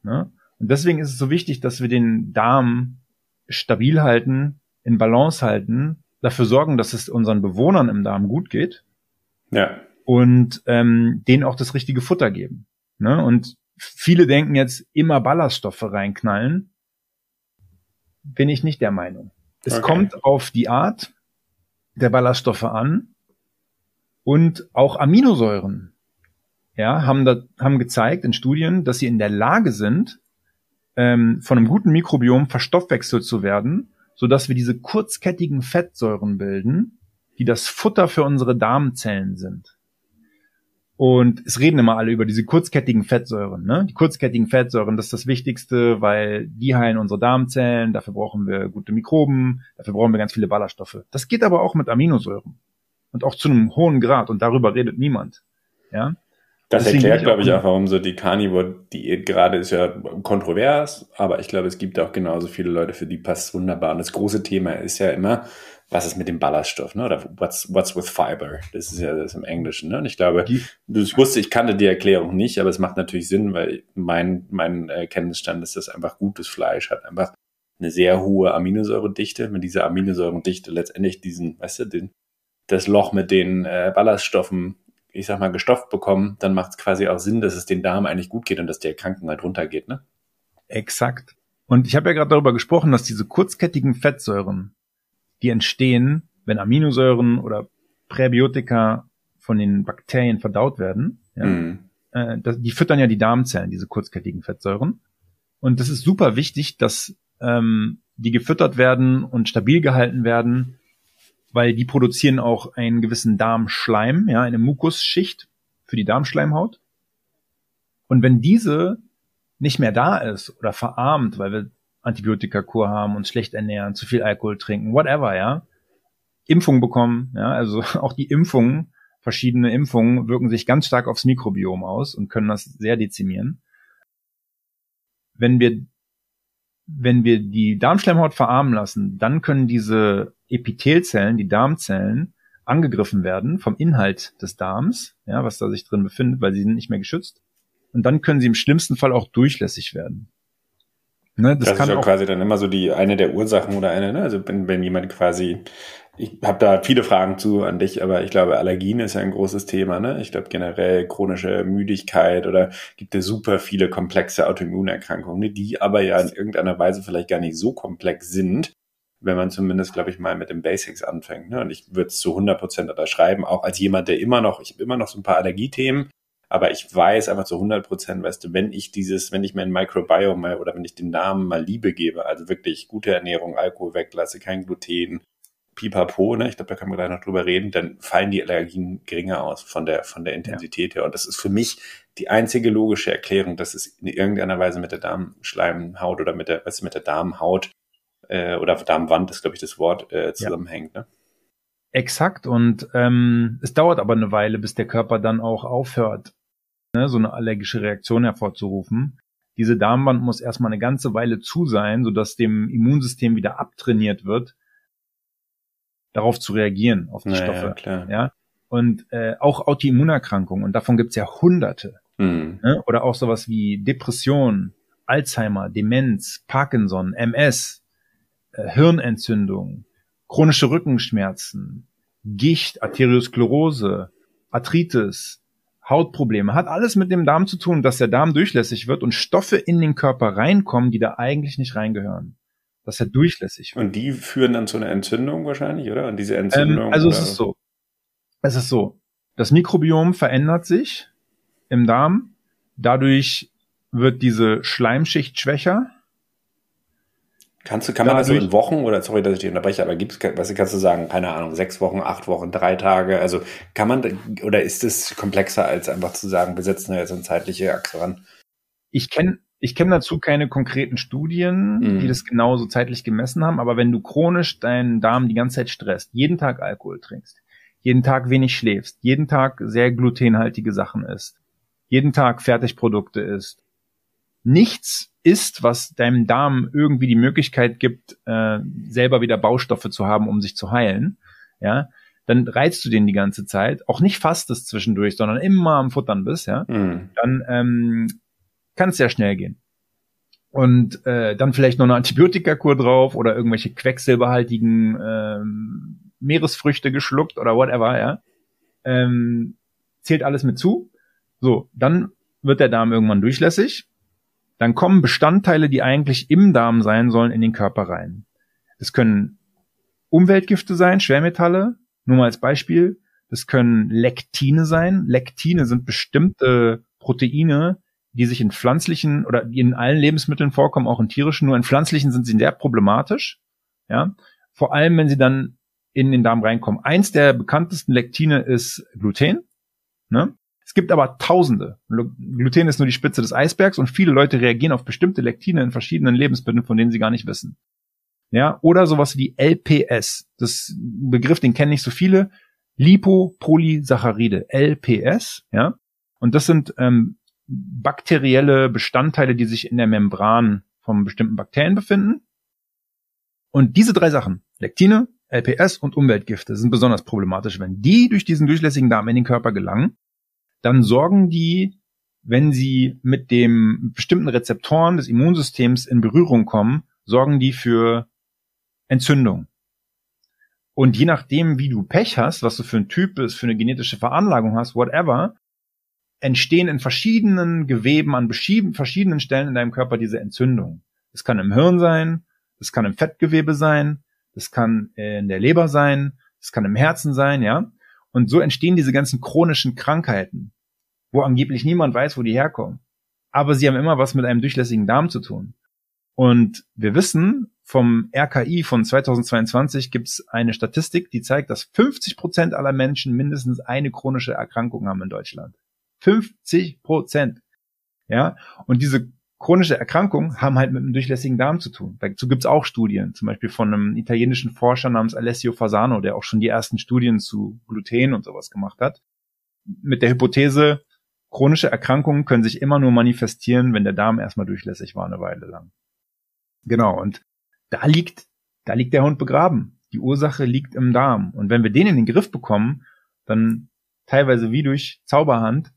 Ne? Und deswegen ist es so wichtig, dass wir den Darm stabil halten, in Balance halten, dafür sorgen, dass es unseren Bewohnern im Darm gut geht. Ja. Und ähm, denen auch das richtige Futter geben. Ne? Und viele denken jetzt immer Ballaststoffe reinknallen bin ich nicht der Meinung. Es okay. kommt auf die Art der Ballaststoffe an und auch Aminosäuren. Ja, haben da, haben gezeigt in Studien, dass sie in der Lage sind, ähm, von einem guten Mikrobiom verstoffwechselt zu werden, so dass wir diese kurzkettigen Fettsäuren bilden, die das Futter für unsere Darmzellen sind. Und es reden immer alle über diese kurzkettigen Fettsäuren. Ne? Die kurzkettigen Fettsäuren, das ist das Wichtigste, weil die heilen unsere Darmzellen, dafür brauchen wir gute Mikroben, dafür brauchen wir ganz viele Ballaststoffe. Das geht aber auch mit Aminosäuren. Und auch zu einem hohen Grad. Und darüber redet niemand. Ja? Das Deswegen erklärt, glaube ich, auch, warum so die Carnivore-Diät gerade ist ja kontrovers, aber ich glaube, es gibt auch genauso viele Leute, für die passt wunderbar. Und das große Thema ist ja immer, was ist mit dem Ballaststoff, ne? Oder what's, what's with fiber? Das ist ja das im Englischen, ne? Und ich glaube, die, ich wusste, ich kannte die Erklärung nicht, aber es macht natürlich Sinn, weil mein, mein äh, Kenntnisstand ist, dass einfach gutes Fleisch hat einfach eine sehr hohe Aminosäuredichte. Mit dieser Aminosäuredichte letztendlich diesen, weißt du, den, das Loch mit den äh, Ballaststoffen, ich sag mal, gestopft bekommen, dann macht es quasi auch Sinn, dass es den Darm eigentlich gut geht und dass die Erkrankung halt runtergeht, ne? Exakt. Und ich habe ja gerade darüber gesprochen, dass diese kurzkettigen Fettsäuren, die entstehen, wenn Aminosäuren oder Präbiotika von den Bakterien verdaut werden. Ja, mhm. äh, das, die füttern ja die Darmzellen, diese kurzkettigen Fettsäuren. Und das ist super wichtig, dass ähm, die gefüttert werden und stabil gehalten werden, weil die produzieren auch einen gewissen Darmschleim, ja, eine Mukusschicht für die Darmschleimhaut. Und wenn diese nicht mehr da ist oder verarmt, weil wir Antibiotikakur haben, uns schlecht ernähren, zu viel Alkohol trinken, whatever, ja. Impfung bekommen, ja, also auch die Impfungen, verschiedene Impfungen wirken sich ganz stark aufs Mikrobiom aus und können das sehr dezimieren. Wenn wir, wenn wir die Darmschleimhaut verarmen lassen, dann können diese Epithelzellen, die Darmzellen, angegriffen werden vom Inhalt des Darms, ja, was da sich drin befindet, weil sie sind nicht mehr geschützt. Und dann können sie im schlimmsten Fall auch durchlässig werden. Ne, das, das ist ja quasi dann immer so die eine der Ursachen oder eine, ne? Also wenn, wenn jemand quasi, ich habe da viele Fragen zu an dich, aber ich glaube, Allergien ist ja ein großes Thema, ne? Ich glaube generell chronische Müdigkeit oder gibt es super viele komplexe Autoimmunerkrankungen, ne? die aber ja in irgendeiner Weise vielleicht gar nicht so komplex sind, wenn man zumindest, glaube ich, mal mit den Basics anfängt. Ne? Und ich würde es zu 100 Prozent unterschreiben, auch als jemand, der immer noch, ich habe immer noch so ein paar Allergiethemen, aber ich weiß einfach zu 100 Prozent, weißt du, wenn ich dieses, wenn ich mein Microbiome mal oder wenn ich den Namen mal Liebe gebe, also wirklich gute Ernährung, Alkohol weglasse, kein Gluten, pipapo, ne, ich glaube, da können wir gleich noch drüber reden, dann fallen die Allergien geringer aus von der, von der Intensität ja. her. Und das ist für mich die einzige logische Erklärung, dass es in irgendeiner Weise mit der Darmschleimhaut oder mit der, was mit der Darmhaut äh, oder Darmwand ist, glaube ich, das Wort, äh, zusammenhängt. Ja. Ne? Exakt. Und ähm, es dauert aber eine Weile, bis der Körper dann auch aufhört, ne, so eine allergische Reaktion hervorzurufen. Diese Darmwand muss erstmal eine ganze Weile zu sein, sodass dem Immunsystem wieder abtrainiert wird, darauf zu reagieren, auf die naja, Stoffe. Klar. Ja? Und äh, auch Autoimmunerkrankungen, und davon gibt's ja hunderte. Mhm. Ne? Oder auch sowas wie Depression, Alzheimer, Demenz, Parkinson, MS. äh, Hirnentzündung, chronische Rückenschmerzen, Gicht, Arteriosklerose, Arthritis, Hautprobleme, hat alles mit dem Darm zu tun, dass der Darm durchlässig wird und Stoffe in den Körper reinkommen, die da eigentlich nicht reingehören. Dass er durchlässig wird. Und die führen dann zu einer Entzündung wahrscheinlich, oder? Und diese Entzündung? Ähm, also oder? es ist so. Es ist so. Das Mikrobiom verändert sich im Darm. Dadurch wird diese Schleimschicht schwächer. Kannst du, kann man Dadurch, das so in Wochen oder sorry, dass ich dich unterbreche, aber gibt's, was kannst du sagen, keine Ahnung, sechs Wochen, acht Wochen, drei Tage? Also kann man oder ist es komplexer als einfach zu sagen, wir setzen da jetzt eine zeitliche Achse ran? Ich kenne ich kenne dazu keine konkreten Studien, mhm. die das genauso zeitlich gemessen haben, aber wenn du chronisch deinen Darm die ganze Zeit stresst, jeden Tag Alkohol trinkst, jeden Tag wenig schläfst, jeden Tag sehr glutenhaltige Sachen isst, jeden Tag Fertigprodukte isst, nichts isst, was deinem Darm irgendwie die Möglichkeit gibt, äh, selber wieder Baustoffe zu haben, um sich zu heilen, ja, dann reizt du den die ganze Zeit, auch nicht fastest zwischendurch, sondern immer am Futtern bist, ja, mhm. dann ähm, kann es sehr schnell gehen. Und äh, dann vielleicht noch eine Antibiotikakur drauf oder irgendwelche quecksilberhaltigen ähm, Meeresfrüchte geschluckt oder whatever, ja. Ähm, zählt alles mit zu. So, dann wird der Darm irgendwann durchlässig dann kommen Bestandteile, die eigentlich im Darm sein sollen, in den Körper rein. Das können Umweltgifte sein, Schwermetalle, nur mal als Beispiel. Das können Lektine sein. Lektine sind bestimmte Proteine, die sich in pflanzlichen oder in allen Lebensmitteln vorkommen, auch in tierischen, nur in pflanzlichen sind sie sehr problematisch. Ja, vor allem, wenn sie dann in den Darm reinkommen. Eins der bekanntesten Lektine ist Gluten. Ne? Es gibt aber Tausende. Gluten ist nur die Spitze des Eisbergs und viele Leute reagieren auf bestimmte Lektine in verschiedenen Lebensmitteln, von denen sie gar nicht wissen. Ja, oder sowas wie LPS. Das Begriff, den kennen nicht so viele. Lipopolysaccharide, LPS, ja. Und das sind ähm, bakterielle Bestandteile, die sich in der Membran von bestimmten Bakterien befinden. Und diese drei Sachen, Lektine, LPS und Umweltgifte, sind besonders problematisch. Wenn die durch diesen durchlässigen Darm in den Körper gelangen, dann sorgen die, wenn sie mit dem bestimmten Rezeptoren des Immunsystems in Berührung kommen, sorgen die für Entzündung. Und je nachdem, wie du Pech hast, was du für ein Typ bist, für eine genetische Veranlagung hast, whatever, entstehen in verschiedenen Geweben an verschiedenen Stellen in deinem Körper diese Entzündung. Das kann im Hirn sein, das kann im Fettgewebe sein, das kann in der Leber sein, das kann im Herzen sein, ja. Und so entstehen diese ganzen chronischen Krankheiten, wo angeblich niemand weiß, wo die herkommen. Aber sie haben immer was mit einem durchlässigen Darm zu tun. Und wir wissen, vom RKI von 2022 gibt es eine Statistik, die zeigt, dass 50 Prozent aller Menschen mindestens eine chronische Erkrankung haben in Deutschland. 50 Prozent. Ja, und diese chronische Erkrankungen haben halt mit einem durchlässigen Darm zu tun. Dazu gibt's auch Studien, zum Beispiel von einem italienischen Forscher namens Alessio Fasano, der auch schon die ersten Studien zu Gluten und sowas gemacht hat. Mit der Hypothese, chronische Erkrankungen können sich immer nur manifestieren, wenn der Darm erstmal durchlässig war eine Weile lang. Genau, und da liegt, da liegt der Hund begraben. Die Ursache liegt im Darm. Und wenn wir den in den Griff bekommen, dann teilweise wie durch Zauberhand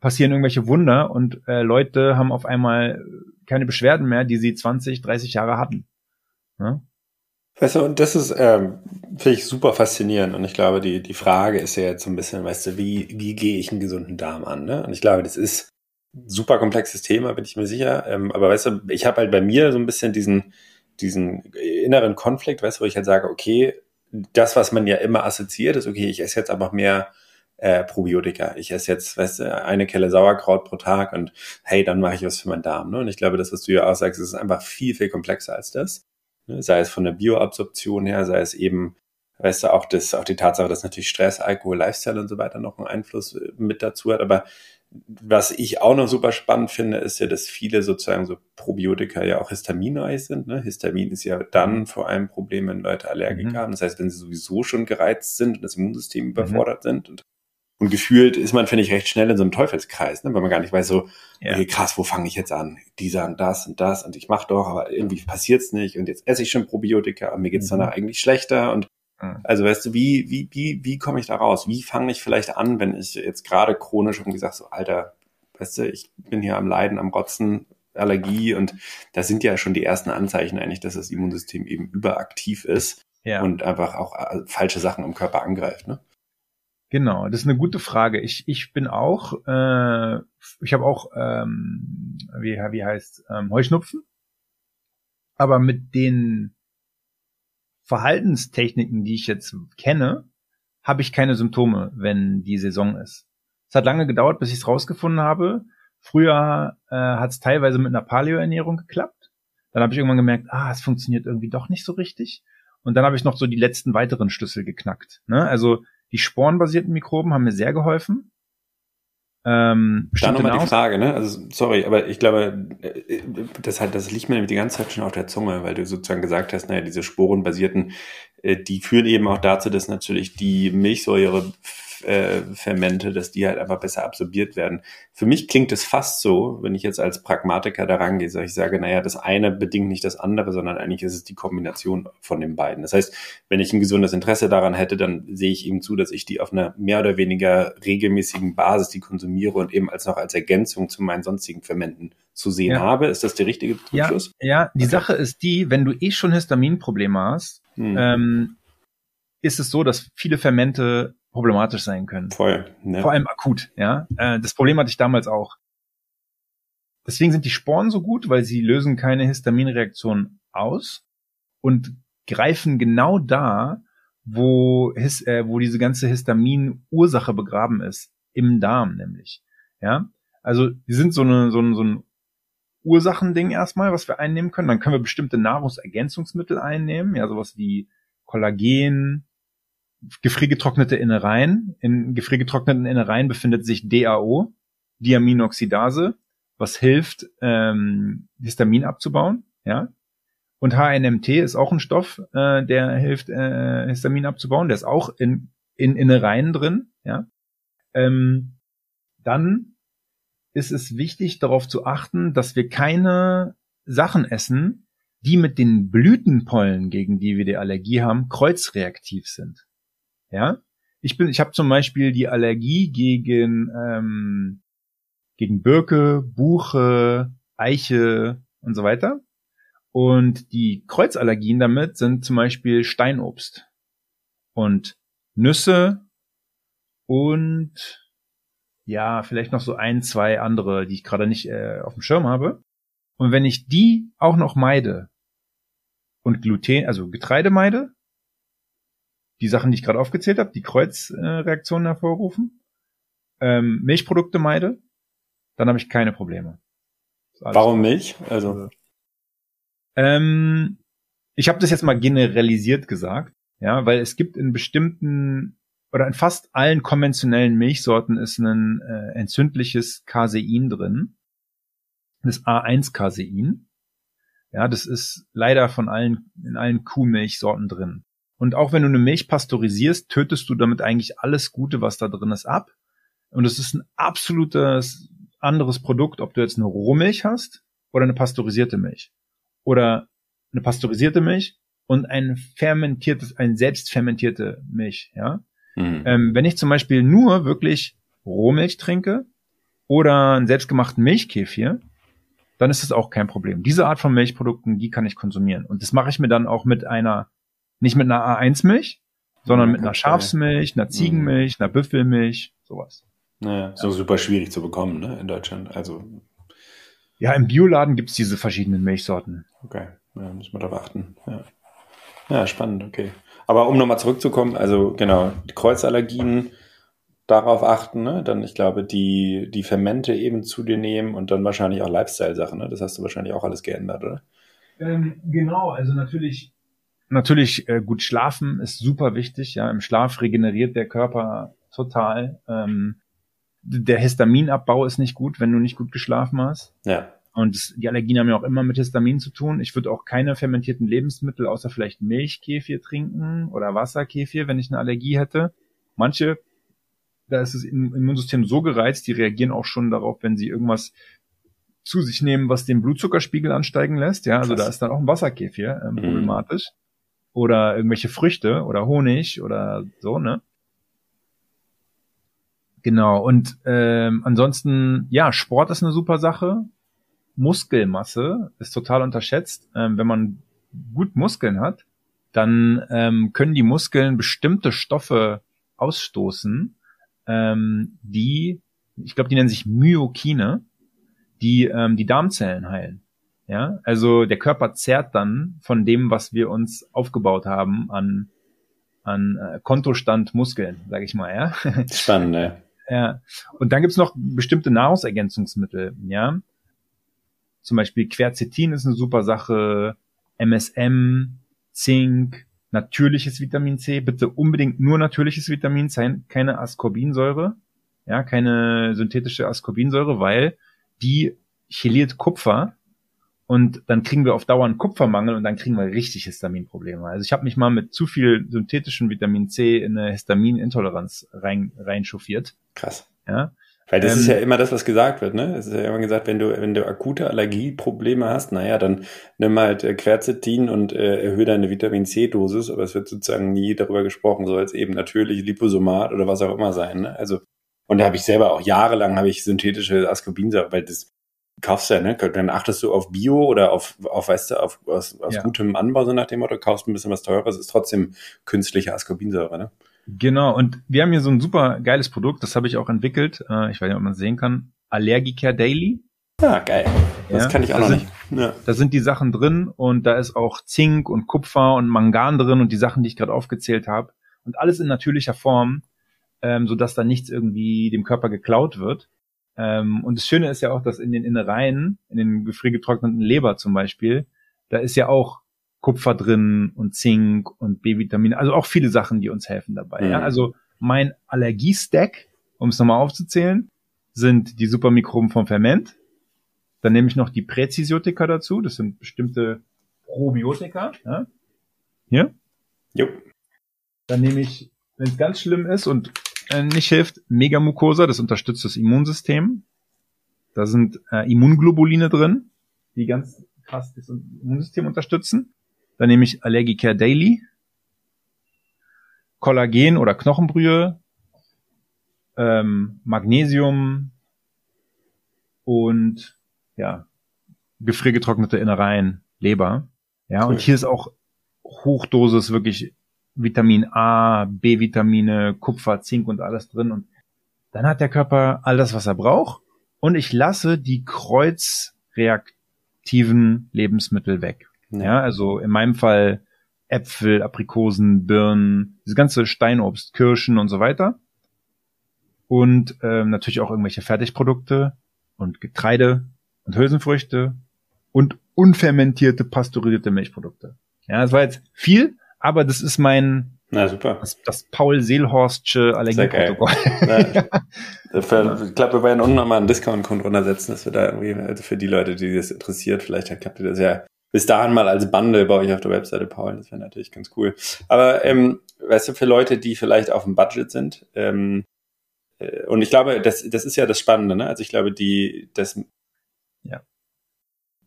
passieren irgendwelche Wunder und äh, Leute haben auf einmal keine Beschwerden mehr, die sie 20, 30 Jahre hatten. Ja? Weißt du, und das ist, ähm, finde ich super faszinierend. Und ich glaube, die, die Frage ist ja jetzt so ein bisschen, weißt du, wie, wie gehe ich einen gesunden Darm an? Ne? Und ich glaube, das ist ein super komplexes Thema, bin ich mir sicher. Ähm, aber weißt du, ich habe halt bei mir so ein bisschen diesen, diesen inneren Konflikt, weißt du, wo ich halt sage, okay, das, was man ja immer assoziiert, ist, okay, ich esse jetzt einfach mehr äh, Probiotika. Ich esse jetzt, weißt du, eine Kelle Sauerkraut pro Tag und hey, dann mache ich was für meinen Darm. Ne? Und ich glaube, das, was du ja auch sagst, ist einfach viel, viel komplexer als das. Ne? Sei es von der Bioabsorption her, sei es eben, weißt du, auch das, auch die Tatsache, dass natürlich Stress, Alkohol, Lifestyle und so weiter noch einen Einfluss äh, mit dazu hat. Aber was ich auch noch super spannend finde, ist ja, dass viele sozusagen so Probiotika ja auch histaminreich sind. Ne? Histamin ist ja dann vor allem ein Problem, wenn Leute Allergiker mhm. haben. Das heißt, wenn sie sowieso schon gereizt sind und das Immunsystem mhm. überfordert mhm. sind und und gefühlt ist man, finde ich, recht schnell in so einem Teufelskreis, ne? weil man gar nicht weiß, so, ja. okay, krass, wo fange ich jetzt an? Dieser und das und das und ich mache doch, aber irgendwie passiert's nicht und jetzt esse ich schon Probiotika, aber mir geht's mhm. danach eigentlich schlechter und mhm. also weißt du, wie, wie, wie, wie komme ich da raus? Wie fange ich vielleicht an, wenn ich jetzt gerade chronisch irgendwie sage, so, Alter, weißt du, ich bin hier am Leiden, am Rotzen, Allergie und da sind ja schon die ersten Anzeichen eigentlich, dass das Immunsystem eben überaktiv ist ja. und einfach auch äh, falsche Sachen im Körper angreift. Ne? Genau, das ist eine gute Frage. Ich, ich bin auch, äh, ich habe auch, ähm, wie, wie heißt ähm, Heuschnupfen, aber mit den Verhaltenstechniken, die ich jetzt kenne, habe ich keine Symptome, wenn die Saison ist. Es hat lange gedauert, bis ich es rausgefunden habe. Früher äh, hat es teilweise mit einer Paleo-Ernährung geklappt. Dann habe ich irgendwann gemerkt, ah, es funktioniert irgendwie doch nicht so richtig. Und dann habe ich noch so die letzten weiteren Schlüssel geknackt. Ne? Also die sporenbasierten Mikroben haben mir sehr geholfen. Ähm, Dann nochmal die Frage, ne? Also sorry, aber ich glaube, äh, das hat, das liegt mir nämlich die ganze Zeit schon auf der Zunge, weil du sozusagen gesagt hast, naja, diese sporenbasierten, äh, die führen eben auch dazu, dass natürlich die Milchsäure Fermente, dass die halt einfach besser absorbiert werden. Für mich klingt es fast so, wenn ich jetzt als Pragmatiker da rangehe, ich sage, naja, das eine bedingt nicht das andere, sondern eigentlich ist es die Kombination von den beiden. Das heißt, wenn ich ein gesundes Interesse daran hätte, dann sehe ich eben zu, dass ich die auf einer mehr oder weniger regelmäßigen Basis die konsumiere und eben als noch als Ergänzung zu meinen sonstigen Fermenten zu sehen ja. habe. Ist das der richtige Schluss? Ja, ja die okay. Sache ist die, wenn du eh schon Histaminprobleme hast, hm. ähm, ist es so, dass viele Fermente problematisch sein können. Voll. Ne? Vor allem akut, ja. Äh, das Problem hatte ich damals auch. Deswegen sind die Sporen so gut, weil sie lösen keine Histaminreaktion aus und greifen genau da, wo, His, äh, wo diese ganze Histamin-Ursache begraben ist. Im Darm nämlich. Ja. Also, die sind so, eine, so, ein, so ein Ursachending erstmal, was wir einnehmen können. Dann können wir bestimmte Nahrungsergänzungsmittel einnehmen, ja, sowas wie Kollagen, gefriergetrocknete Innereien. In gefriergetrockneten Innereien befindet sich DAO, Diaminoxidase, was hilft, ähm, Histamin abzubauen. Ja. Und HNMT ist auch ein Stoff, äh, der hilft, äh, Histamin abzubauen. Der ist auch in, in Innereien drin. Ja. Ähm, dann ist es wichtig, darauf zu achten, dass wir keine Sachen essen, die mit den Blütenpollen, gegen die wir die Allergie haben, kreuzreaktiv sind. Ja, ich bin, ich habe zum Beispiel die Allergie gegen ähm, gegen Birke, Buche, Eiche und so weiter. Und die Kreuzallergien damit sind zum Beispiel Steinobst und Nüsse und ja, vielleicht noch so ein, zwei andere, die ich gerade nicht äh, auf dem Schirm habe. Und wenn ich die auch noch meide und Gluten, also Getreide meide die Sachen, die ich gerade aufgezählt habe, die Kreuzreaktionen hervorrufen, ähm, Milchprodukte meide, dann habe ich keine Probleme. Warum Milch? Also ähm, ich habe das jetzt mal generalisiert gesagt, ja, weil es gibt in bestimmten oder in fast allen konventionellen Milchsorten ist ein äh, entzündliches Casein drin, das A1-Casein. Ja, das ist leider von allen in allen Kuhmilchsorten drin. Und auch wenn du eine Milch pasteurisierst, tötest du damit eigentlich alles Gute, was da drin ist, ab. Und es ist ein absolutes anderes Produkt, ob du jetzt eine Rohmilch hast oder eine pasteurisierte Milch. Oder eine pasteurisierte Milch und ein fermentiertes, ein selbst fermentierte Milch, ja. Mhm. Ähm, wenn ich zum Beispiel nur wirklich Rohmilch trinke oder einen selbstgemachten Milchkefir, dann ist das auch kein Problem. Diese Art von Milchprodukten, die kann ich konsumieren. Und das mache ich mir dann auch mit einer nicht mit einer A1-Milch, sondern mit einer Schafsmilch, einer Ziegenmilch, einer Büffelmilch, sowas. Naja, so super schwierig zu bekommen, ne, in Deutschland. Also. Ja, im Bioladen gibt's diese verschiedenen Milchsorten. Okay, ja, müssen wir darauf achten. Ja. ja, spannend, okay. Aber um nochmal zurückzukommen, also genau, die Kreuzallergien, darauf achten, ne? Dann, ich glaube, die, die Fermente eben zu dir nehmen und dann wahrscheinlich auch Lifestyle-Sachen, ne? Das hast du wahrscheinlich auch alles geändert, oder? Ähm, genau, also natürlich Natürlich äh, gut schlafen ist super wichtig. Ja, im Schlaf regeneriert der Körper total. Ähm, der Histaminabbau ist nicht gut, wenn du nicht gut geschlafen hast. Ja. Und das, die Allergien haben ja auch immer mit Histamin zu tun. Ich würde auch keine fermentierten Lebensmittel außer vielleicht Milchkefir trinken oder Wasserkefir, wenn ich eine Allergie hätte. Manche, da ist das Immunsystem so gereizt, die reagieren auch schon darauf, wenn sie irgendwas zu sich nehmen, was den Blutzuckerspiegel ansteigen lässt. Ja, also Krass. da ist dann auch ein Wasserkefir ähm, mhm. Oder irgendwelche Früchte oder Honig oder so, ne? Genau, und ähm, ansonsten, ja, Sport ist eine super Sache. Muskelmasse ist total unterschätzt. Ähm, wenn man gut Muskeln hat, dann ähm, können die Muskeln bestimmte Stoffe ausstoßen, ähm, die, ich glaube, die nennen sich Myokine, die ähm, die Darmzellen heilen. Ja, also der Körper zehrt dann von dem, was wir uns aufgebaut haben an an äh, Kontostand Muskeln, sage ich mal, ja. Spannend, ja. ja. Und dann gibt's noch bestimmte Nahrungsergänzungsmittel, ja. Zum Beispiel Quercetin ist eine super Sache, MSM, Zink, natürliches Vitamin C, bitte unbedingt nur natürliches Vitamin C, keine Ascorbinsäure, ja, keine synthetische Ascorbinsäure, weil die cheliert Kupfer und dann kriegen wir auf Dauer einen Kupfermangel und dann kriegen wir richtig Histaminprobleme. Also ich habe mich mal mit zu viel synthetischem Vitamin C in eine Histaminintoleranz rein, reinchauffiert. Krass. Ja. Weil das ähm, ist ja immer das, was gesagt wird, ne? Es ist ja immer gesagt, wenn du, wenn du akute Allergieprobleme hast, naja, dann nimm halt äh, Quercetin und äh, erhöhe deine Vitamin C-Dosis, aber es wird sozusagen nie darüber gesprochen, soll es eben natürlich Liposomat oder was auch immer sein, ne? Also, und da habe ich selber auch jahrelang habe ich synthetische Ascorbinsäure, weil das kaufst ja, ne? Dann achtest du auf Bio oder auf, auf weißt du, auf aus, aus ja. gutem Anbau, so nach dem Motto, kaufst ein bisschen was teures, ist trotzdem künstliche Ascorbinsäure, ne? Genau, und wir haben hier so ein super geiles Produkt, das habe ich auch entwickelt. Äh, ich weiß nicht, ob man es sehen kann. Allergicare Daily. Ja, geil. Das ja, kann ich auch noch sind, nicht. Ja. Da sind die Sachen drin und da ist auch Zink und Kupfer und Mangan drin und die Sachen, die ich gerade aufgezählt habe. Und alles in natürlicher Form, ähm, sodass da nichts irgendwie dem Körper geklaut wird. Ähm, und das Schöne ist ja auch, dass in den Innereien, in den gefriergetrockneten Leber zum Beispiel, da ist ja auch Kupfer drin und Zink und B-Vitamine, also auch viele Sachen, die uns helfen dabei. Mhm. Ja? Also mein Allergiestack, um es nochmal aufzuzählen, sind die Supermikroben vom Ferment. Dann nehme ich noch die Präzisiotika dazu, das sind bestimmte Probiotika. Ja? Hier. Jo. Dann nehme ich, wenn es ganz schlimm ist und äh, nicht hilft, Megamucosa, das unterstützt das Immunsystem. Da sind äh, Immunglobuline drin, die ganz krass das Immunsystem unterstützen. Dann nehme ich Allergicare Daily, Kollagen oder Knochenbrühe, ähm, Magnesium und ja, gefriergetrocknete Innereien, Leber. Ja, cool. und hier ist auch Hochdosis wirklich Vitamin A, B-Vitamine, Kupfer, Zink und alles drin. Und dann hat der Körper all das, was er braucht. Und ich lasse die kreuzreaktiven Lebensmittel weg. Ja, also in meinem Fall Äpfel, Aprikosen, Birnen, diese ganze Steinobst, Kirschen und so weiter. Und ähm, natürlich auch irgendwelche Fertigprodukte und Getreide und Hülsenfrüchte und unfermentierte, pasteurisierte Milchprodukte. Ja, das war jetzt viel, aber das ist mein na super. Das, das Paul Seelhorstsche Allergieprotokoll. Ich glaube, wir werden unten nochmal einen Discount-Code runtersetzen, dass wir da irgendwie, also für die Leute, die das interessiert, vielleicht klappt ihr das ja bis dahin mal als Bundle bei euch auf der Webseite, Paul. Das wäre natürlich ganz cool. Aber ähm, weißt du, für Leute, die vielleicht auf dem Budget sind, ähm, äh, und ich glaube, das, das ist ja das Spannende, ne? Also ich glaube, die, das, ja.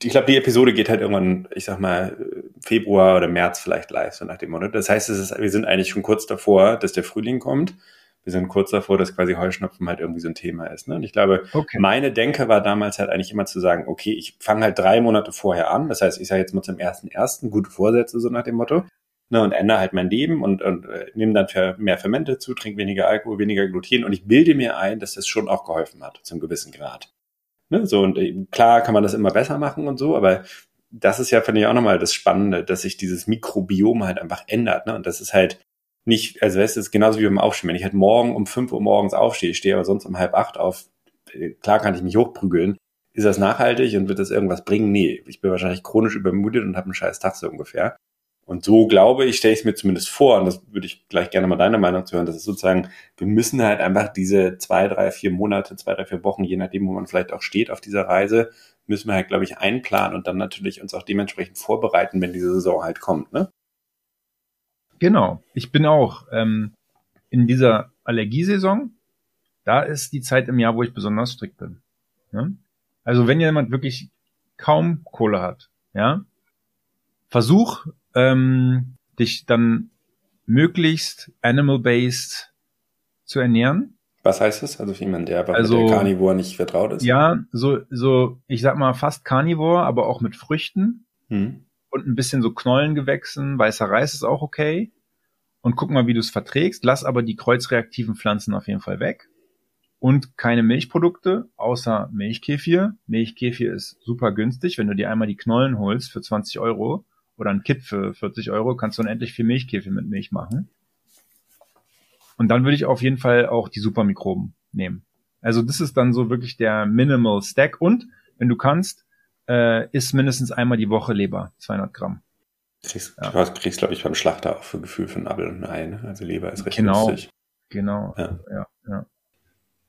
Ich glaube, die Episode geht halt irgendwann, ich sag mal, Februar oder März vielleicht live, so nach dem Motto. Das heißt, es ist, wir sind eigentlich schon kurz davor, dass der Frühling kommt wir sind kurz davor, dass quasi Heuschnupfen halt irgendwie so ein Thema ist. Ne? Und ich glaube, okay. meine Denke war damals halt eigentlich immer zu sagen, okay, ich fange halt drei Monate vorher an. Das heißt, ich sage jetzt mal zum ersten ersten gute Vorsätze, so nach dem Motto. Ne, und ändere halt mein Leben und, und äh, nehme dann für mehr Fermente zu, trinke weniger Alkohol, weniger Gluten und ich bilde mir ein, dass das schon auch geholfen hat, zum gewissen Grad. Ne, so, und äh, klar kann man das immer besser machen und so, aber das ist ja, finde ich, auch nochmal das Spannende, dass sich dieses Mikrobiom halt einfach ändert. Ne? Und das ist halt, nicht, also weißt du, es ist genauso wie beim Aufstehen. Wenn ich halt morgen um fünf Uhr morgens aufstehe, stehe aber sonst um halb acht auf, äh, klar kann ich mich hochprügeln. Ist das nachhaltig und wird das irgendwas bringen? Nee, ich bin wahrscheinlich chronisch übermüdet und habe einen scheiß Tag so ungefähr. Und so glaube ich, stelle ich es mir zumindest vor, und das würde ich gleich gerne mal deine Meinung zu hören, das ist sozusagen, wir müssen halt einfach diese zwei, drei, vier Monate, zwei, drei, vier Wochen, je nachdem, wo man vielleicht auch steht auf dieser Reise, müssen wir halt, glaube ich, einplanen und dann natürlich uns auch dementsprechend vorbereiten, wenn diese Saison halt kommt. Ne? Genau. Ich bin auch ähm, in dieser Allergiesaison. Da ist die Zeit im Jahr, wo ich besonders strikt bin. Ja? Also wenn jemand wirklich kaum Kohle hat, ja, versuch ähm, dich dann möglichst animal-based zu ernähren. Was heißt das? Also für jemanden, der einfach also, mit der Carnivore nicht vertraut ist? Ja, so, so, ich sag mal fast Carnivore, aber auch mit Früchten hm. und ein bisschen so Knollengewächsen. Weißer Reis ist auch okay. Und guck mal, wie du es verträgst. Lass aber die kreuzreaktiven Pflanzen auf jeden Fall weg. Und keine Milchprodukte, außer Milchkefir. Milchkefir ist super günstig. Wenn du dir einmal die Knollen holst für 20 Euro oder ein Kit für 40 Euro, kannst du unendlich viel Milchkefir mit Milch machen. Und dann würde ich auf jeden Fall auch die Supermikroben nehmen. Also das ist dann so wirklich der Minimal Stack. Und wenn du kannst, äh, isst mindestens einmal die Woche Leber, 200 Gramm. Kriegst, ja. Du kriegst, glaube ich, beim Schlachter auch für Gefühl einen Apfel und ein Ei. Ne? Also Leber ist recht genau, günstig. Genau, ja, ja. Ja,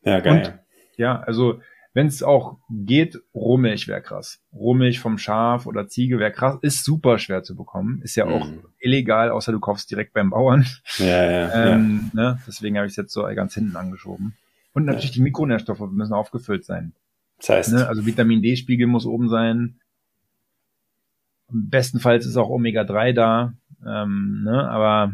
ja geil. Und, ja, also wenn es auch geht, Rohmilch wäre krass. Rohmilch vom Schaf oder Ziege wäre krass. Ist super schwer zu bekommen. Ist ja auch mm. illegal, außer du kaufst direkt beim Bauern. Ja, ja, ähm, ja. Ne? Deswegen habe ich es jetzt so ganz hinten angeschoben. Und natürlich ja. die Mikronährstoffe müssen aufgefüllt sein. Das heißt, ne? Also Vitamin D-Spiegel muss oben sein. Bestenfalls ist auch Omega-3 da. Ähm, ne? Aber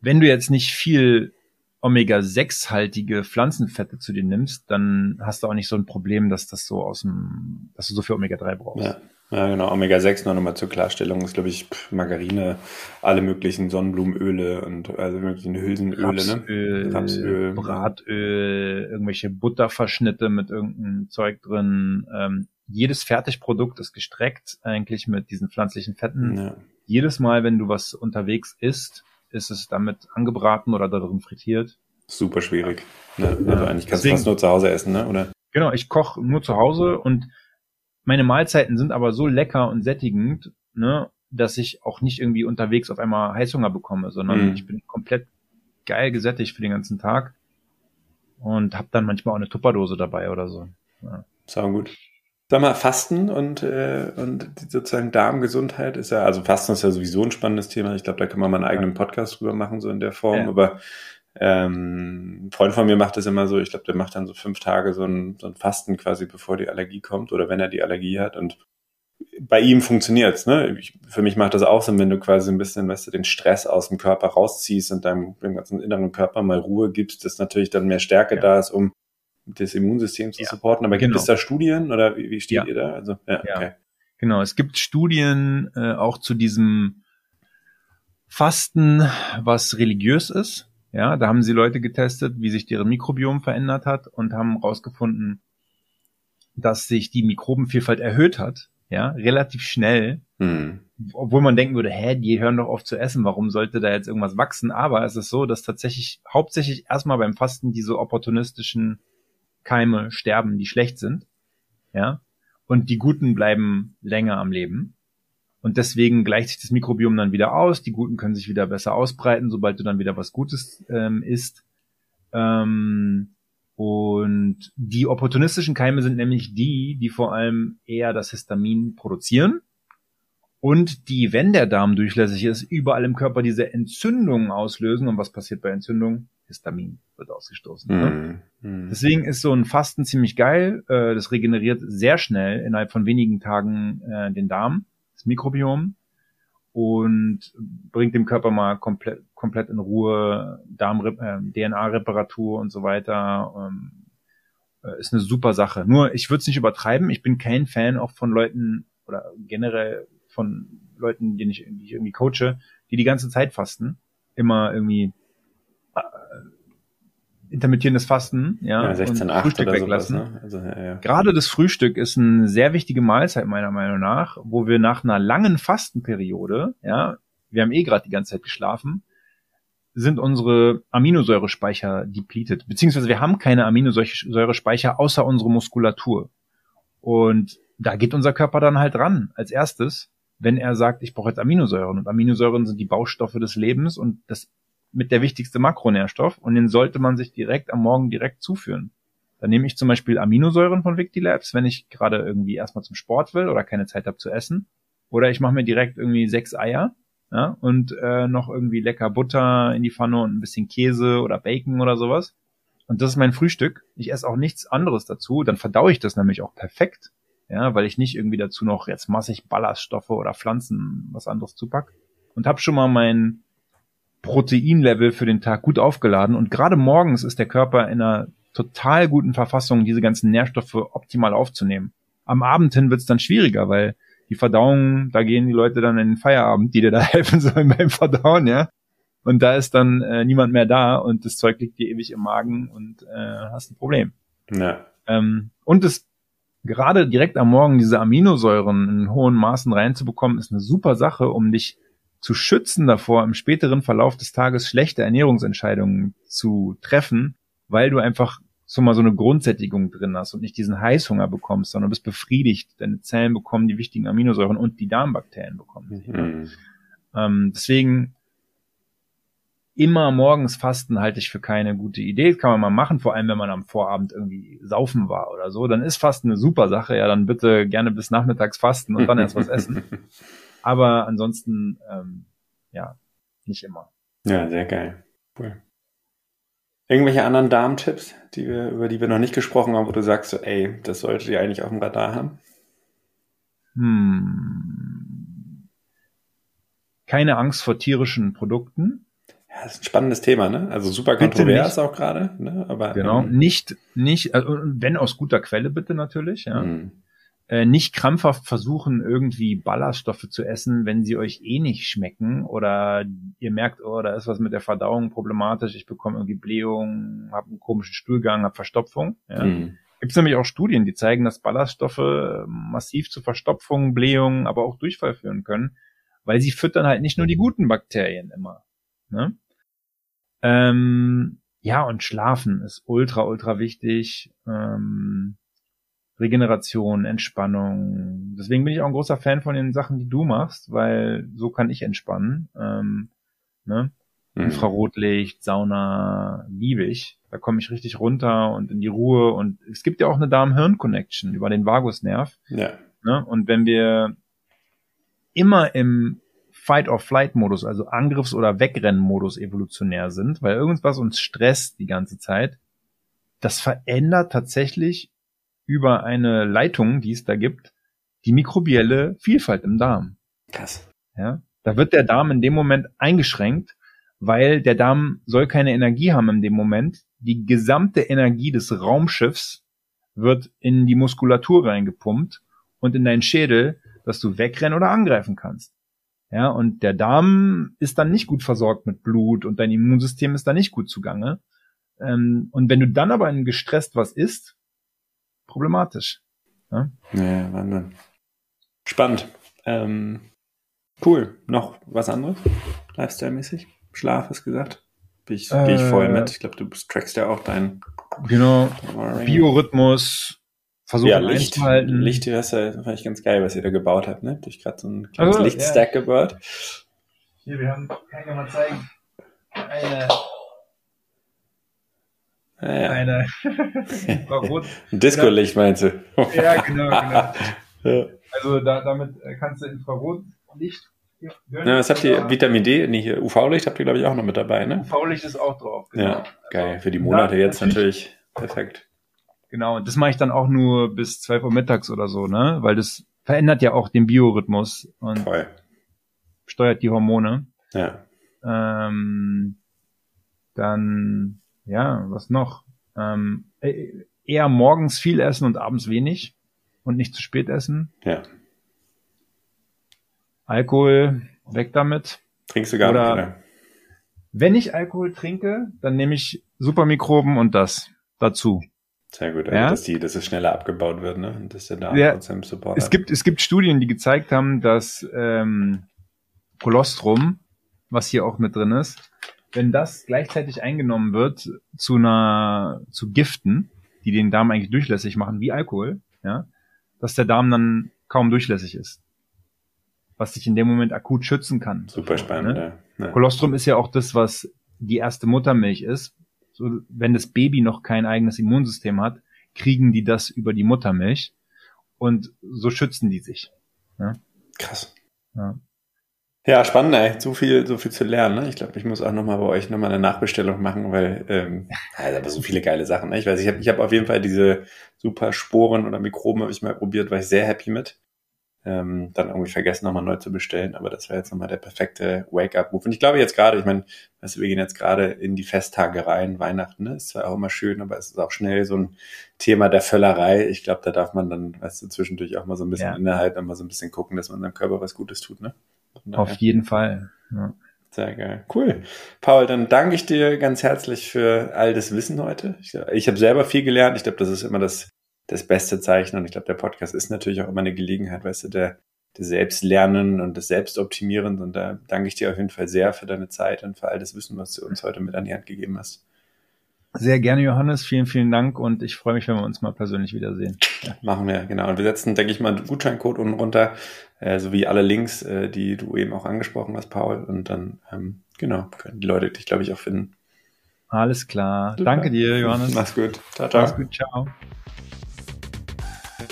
wenn du jetzt nicht viel Omega-6-haltige Pflanzenfette zu dir nimmst, dann hast du auch nicht so ein Problem, dass das so aus dem, dass du so viel Omega-3 brauchst. Ja. Ja, genau. Omega-6 noch nochmal zur Klarstellung ist, glaube ich, Margarine, alle möglichen Sonnenblumenöle und also möglichen Hülsenöle, Rapsöl, ne? Rapsöl, Bratöl, irgendwelche Butterverschnitte mit irgendeinem Zeug drin. Ähm, jedes Fertigprodukt ist gestreckt eigentlich mit diesen pflanzlichen Fetten. Ja. Jedes Mal, wenn du was unterwegs isst, ist es damit angebraten oder darin frittiert. Super schwierig. Ne? Also ja. eigentlich kannst du fast nur zu Hause essen, ne? Oder? Genau, ich koche nur zu Hause und meine Mahlzeiten sind aber so lecker und sättigend, ne, dass ich auch nicht irgendwie unterwegs auf einmal Heißhunger bekomme, sondern mhm. ich bin komplett geil gesättigt für den ganzen Tag und habe dann manchmal auch eine Tupperdose dabei oder so. Ja. Sau gut. Sag mal, Fasten und, äh, und sozusagen Darmgesundheit ist ja, also Fasten ist ja sowieso ein spannendes Thema. Ich glaube, da kann man mal einen eigenen Podcast drüber machen, so in der Form. Ja. Aber ähm, ein Freund von mir macht das immer so, ich glaube, der macht dann so fünf Tage so ein, so ein Fasten quasi, bevor die Allergie kommt oder wenn er die Allergie hat. Und bei ihm funktioniert's, ne? Ich, für mich macht das auch Sinn, wenn du quasi ein bisschen, weißt du, den Stress aus dem Körper rausziehst und deinem, deinem ganzen inneren Körper mal Ruhe gibst, dass natürlich dann mehr Stärke ja. da ist, um das Immunsystem zu ja, supporten. Aber gibt genau. es da Studien oder wie, wie steht ja. ihr da? Also, ja, ja. Okay. Genau, es gibt Studien äh, auch zu diesem Fasten, was religiös ist. Ja, da haben sie Leute getestet, wie sich deren Mikrobiom verändert hat und haben herausgefunden, dass sich die Mikrobenvielfalt erhöht hat, ja, relativ schnell. Hm. Obwohl man denken würde, hä, die hören doch auf zu essen, warum sollte da jetzt irgendwas wachsen? Aber es ist so, dass tatsächlich hauptsächlich erstmal beim Fasten diese opportunistischen Keime sterben, die schlecht sind, ja, und die guten bleiben länger am Leben. Und deswegen gleicht sich das Mikrobiom dann wieder aus. Die Guten können sich wieder besser ausbreiten, sobald du dann wieder was Gutes ähm, isst. Ähm, und die opportunistischen Keime sind nämlich die, die vor allem eher das Histamin produzieren und die, wenn der Darm durchlässig ist, überall im Körper diese Entzündungen auslösen. Und was passiert bei Entzündungen? Histamin wird ausgestoßen. Ne? Mm, Deswegen ist so ein Fasten ziemlich geil. Äh, das regeneriert sehr schnell innerhalb von wenigen Tagen äh, den Darm, das Mikrobiom und bringt dem Körper mal komplett, komplett in Ruhe, Darm, äh, DNA-Reparatur und so weiter. Ähm, äh, ist eine super Sache. Nur, ich würde es nicht übertreiben. Ich bin kein Fan auch von Leuten oder generell von Leuten, die ich, die ich irgendwie coache, die die ganze Zeit fasten. Immer irgendwie intermittierendes Fasten, ja, ja 16, und Frühstück weglassen. Sowas, ne? also, ja, ja. Gerade das Frühstück ist eine sehr wichtige Mahlzeit meiner Meinung nach, wo wir nach einer langen Fastenperiode, ja, wir haben eh gerade die ganze Zeit geschlafen, sind unsere Aminosäurespeicher depleted, beziehungsweise wir haben keine Aminosäurespeicher außer unsere Muskulatur. Und da geht unser Körper dann halt ran als erstes, wenn er sagt, ich brauche jetzt Aminosäuren. Und Aminosäuren sind die Baustoffe des Lebens und das mit der wichtigste Makronährstoff und den sollte man sich direkt am Morgen direkt zuführen. Dann nehme ich zum Beispiel Aminosäuren von Victilabs, wenn ich gerade irgendwie erstmal zum Sport will oder keine Zeit habe zu essen. Oder ich mache mir direkt irgendwie sechs Eier ja, und äh, noch irgendwie lecker Butter in die Pfanne und ein bisschen Käse oder Bacon oder sowas. Und das ist mein Frühstück. Ich esse auch nichts anderes dazu. Dann verdaue ich das nämlich auch perfekt. Ja, weil ich nicht irgendwie dazu noch jetzt massig Ballaststoffe oder Pflanzen was anderes zupack. Und habe schon mal mein Proteinlevel für den Tag gut aufgeladen und gerade morgens ist der Körper in einer total guten Verfassung, diese ganzen Nährstoffe optimal aufzunehmen. Am Abend hin wird's dann schwieriger, weil die Verdauung, da gehen die Leute dann in den Feierabend, die dir da helfen sollen beim Verdauen, ja. Und da ist dann äh, niemand mehr da und das Zeug liegt dir ewig im Magen und äh, hast ein Problem. Ja. Ähm, und es gerade direkt am Morgen diese Aminosäuren in hohen Maßen reinzubekommen, ist eine super Sache, um dich zu schützen davor, im späteren Verlauf des Tages schlechte Ernährungsentscheidungen zu treffen, weil du einfach so mal so eine Grundsättigung drin hast und nicht diesen Heißhunger bekommst, sondern bist befriedigt. Deine Zellen bekommen die wichtigen Aminosäuren und die Darmbakterien bekommen. Mhm. Ähm, deswegen immer morgens fasten halte ich für keine gute Idee. Das kann man mal machen, vor allem wenn man am Vorabend irgendwie saufen war oder so. Dann ist Fasten eine super Sache. Ja, dann bitte gerne bis nachmittags fasten und dann erst was essen. Aber ansonsten, ähm, ja, nicht immer. Ja, sehr geil. Cool. Irgendwelche anderen Darmtipps, die wir, über die wir noch nicht gesprochen haben, wo du sagst, so, ey, das solltet ihr eigentlich auf dem Radar haben? Hm. Keine Angst vor tierischen Produkten. Ja, das ist ein spannendes Thema, ne? Also super kontrovers auch gerade, ne? Aber genau, ähm, nicht, nicht, also wenn aus guter Quelle bitte natürlich, ja. Mhm. Äh, nicht krampfhaft versuchen, irgendwie Ballaststoffe zu essen, wenn sie euch eh nicht schmecken oder ihr merkt, oh, da ist was mit der Verdauung problematisch, ich bekomme irgendwie Blähung, habe einen komischen Stuhlgang, habe Verstopfung. Ja. Mhm. Gibt es nämlich auch Studien, die zeigen, dass Ballaststoffe massiv zu Verstopfung, Blähung, aber auch Durchfall führen können, weil sie füttern halt nicht nur die guten Bakterien immer. Ne? Ähm, ja, und Schlafen ist ultra, ultra wichtig. Ähm, Regeneration, Entspannung. Deswegen bin ich auch ein großer Fan von den Sachen, die du machst, weil so kann ich entspannen. Ähm, ne? Mhm. Infrarotlicht, Sauna, liebe ich. Da komme ich richtig runter und in die Ruhe. Und es gibt ja auch eine Darm-Hirn-Connection über den Vagusnerv. Ja. Ne? Und wenn wir immer im Fight-or-Flight-Modus, also Angriffs- oder Wegrennen-Modus evolutionär sind, weil irgendwas uns stresst die ganze Zeit, das verändert tatsächlich über eine Leitung, die es da gibt, die mikrobielle Vielfalt im Darm. Krass. Ja, da wird der Darm in dem Moment eingeschränkt, weil der Darm soll keine Energie haben in dem Moment. Die gesamte Energie des Raumschiffs wird in die Muskulatur reingepumpt und in deinen Schädel, dass du wegrennen oder angreifen kannst. Ja, und der Darm ist dann nicht gut versorgt mit Blut und dein Immunsystem ist da nicht gut zugange. Ähm, und wenn du dann aber in gestresst was isst, problematisch. Ja, ja Wahnsinn. Spannend. Ähm, cool. Noch was anderes? Lifestyle-mäßig? Schlaf, hast gesagt? Bin ich, bin ich voll äh, mit. Ich glaube, du trackst ja auch deinen genau. Biorhythmus, versuchen ja, Licht, einzuhalten. Licht, das fand ich ganz geil, was ihr da gebaut habt, ne? Durch gerade so ein kleines also, Lichtstack ja. gebaut. Hier, wir haben, kann ich mal zeigen, eine ja, ja. eine Infrarot. Disco-Licht meinst du? ja, genau, genau. Ja. Also da, damit kannst du Infrarotlicht ja, was habt ihr? Vitamin D, nee, UV-Licht habt ihr, glaube ich, auch noch mit dabei, ne? UV-Licht ist auch drauf, genau. Ja, geil. Für die Monate ja, jetzt natürlich perfekt. Genau, und das mache ich dann auch nur bis 12 Uhr mittags oder so, ne? Weil das verändert ja auch den Biorhythmus und Voll. steuert die Hormone. Ja. Ähm, dann, ja, was noch? Ähm, e-, eher morgens viel essen und abends wenig und nicht zu spät essen. Ja. Alkohol, weg damit. Trinkst du gar oder, nicht, oder? Wenn ich Alkohol trinke, dann nehme ich Supermikroben und das dazu. Sehr gut, also ja? dass, die, dass es schneller abgebaut wird, ne? Und dass der Darm ja, trotzdem Support es hat. Gibt, es gibt Studien, die gezeigt haben, dass ähm, Kolostrum, was hier auch mit drin ist, wenn das gleichzeitig eingenommen wird zu einer zu Giften, die den Darm eigentlich durchlässig machen, wie Alkohol, ja, dass der Darm dann kaum durchlässig ist. Was dich in dem Moment akut schützen kann. Super spannend, ne? ja. Kolostrum ist ja auch das, was die erste Muttermilch ist, so, wenn das Baby noch kein eigenes Immunsystem hat, kriegen die das über die Muttermilch und so schützen die sich. Ja? Krass. Ja. Ja, spannend, ey. So viel, so viel zu lernen. Ne? Ich glaube, ich muss auch nochmal bei euch nochmal eine Nachbestellung machen, weil ähm, also aber so viele geile Sachen. Ne? Ich weiß, ich habe ich hab auf jeden Fall diese super Sporen oder Mikroben habe ich mal probiert, war ich sehr happy mit. Ähm, dann irgendwie vergessen, nochmal neu zu bestellen. Aber das wäre jetzt nochmal der perfekte Wake-up-Move. Und ich glaube jetzt gerade, ich meine, weißt du, wir gehen jetzt gerade in die Festtage rein. Weihnachten ne? ist zwar auch immer schön, aber es ist auch schnell so ein Thema der Völlerei. Ich glaube, da darf man dann, weißt du, zwischendurch auch mal so ein bisschen ja. innehalten und mal so ein bisschen gucken, dass man seinem Körper was Gutes tut. Ne? Auf jeden Fall. Ja. Sehr geil. Cool. Paul, dann danke ich dir ganz herzlich für all das Wissen heute. Ich, ich habe selber viel gelernt. Ich glaube, das ist immer das das beste Zeichen. Und ich glaube, der Podcast ist natürlich auch immer eine Gelegenheit, weißt du, der, der Selbstlernen und des Selbstoptimierens. Und da danke ich dir auf jeden Fall sehr für deine Zeit und für all das Wissen, was du uns heute mit an die Hand gegeben hast. Sehr gerne, Johannes. Vielen, vielen Dank und ich freue mich, wenn wir uns mal persönlich wiedersehen. Ja, machen wir, genau. Und wir setzen, denke ich mal, einen Gutscheincode unten runter, äh, sowie alle Links, äh, die du eben auch angesprochen hast, Paul. Und dann, ähm, genau, können die Leute dich, glaube ich, auch finden. Alles klar. Super. Danke dir, Johannes. Mach's gut. Ciao, ciao. Mach's gut. Ciao.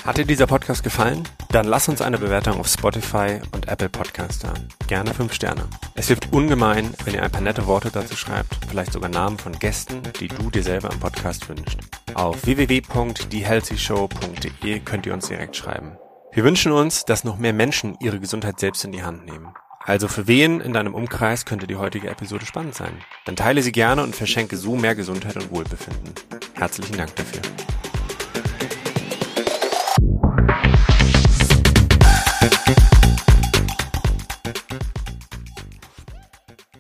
Hat dir dieser Podcast gefallen? Dann lass uns eine Bewertung auf Spotify und Apple Podcast da. Gerne fünf Sterne. Es hilft ungemein, wenn ihr ein paar nette Worte dazu schreibt, vielleicht sogar Namen von Gästen, die du dir selber im Podcast wünschst. Auf www.thehealthyshow.de könnt ihr uns direkt schreiben. Wir wünschen uns, dass noch mehr Menschen ihre Gesundheit selbst in die Hand nehmen. Also für wen in deinem Umkreis könnte die heutige Episode spannend sein? Dann teile sie gerne und verschenke so mehr Gesundheit und Wohlbefinden. Herzlichen Dank dafür.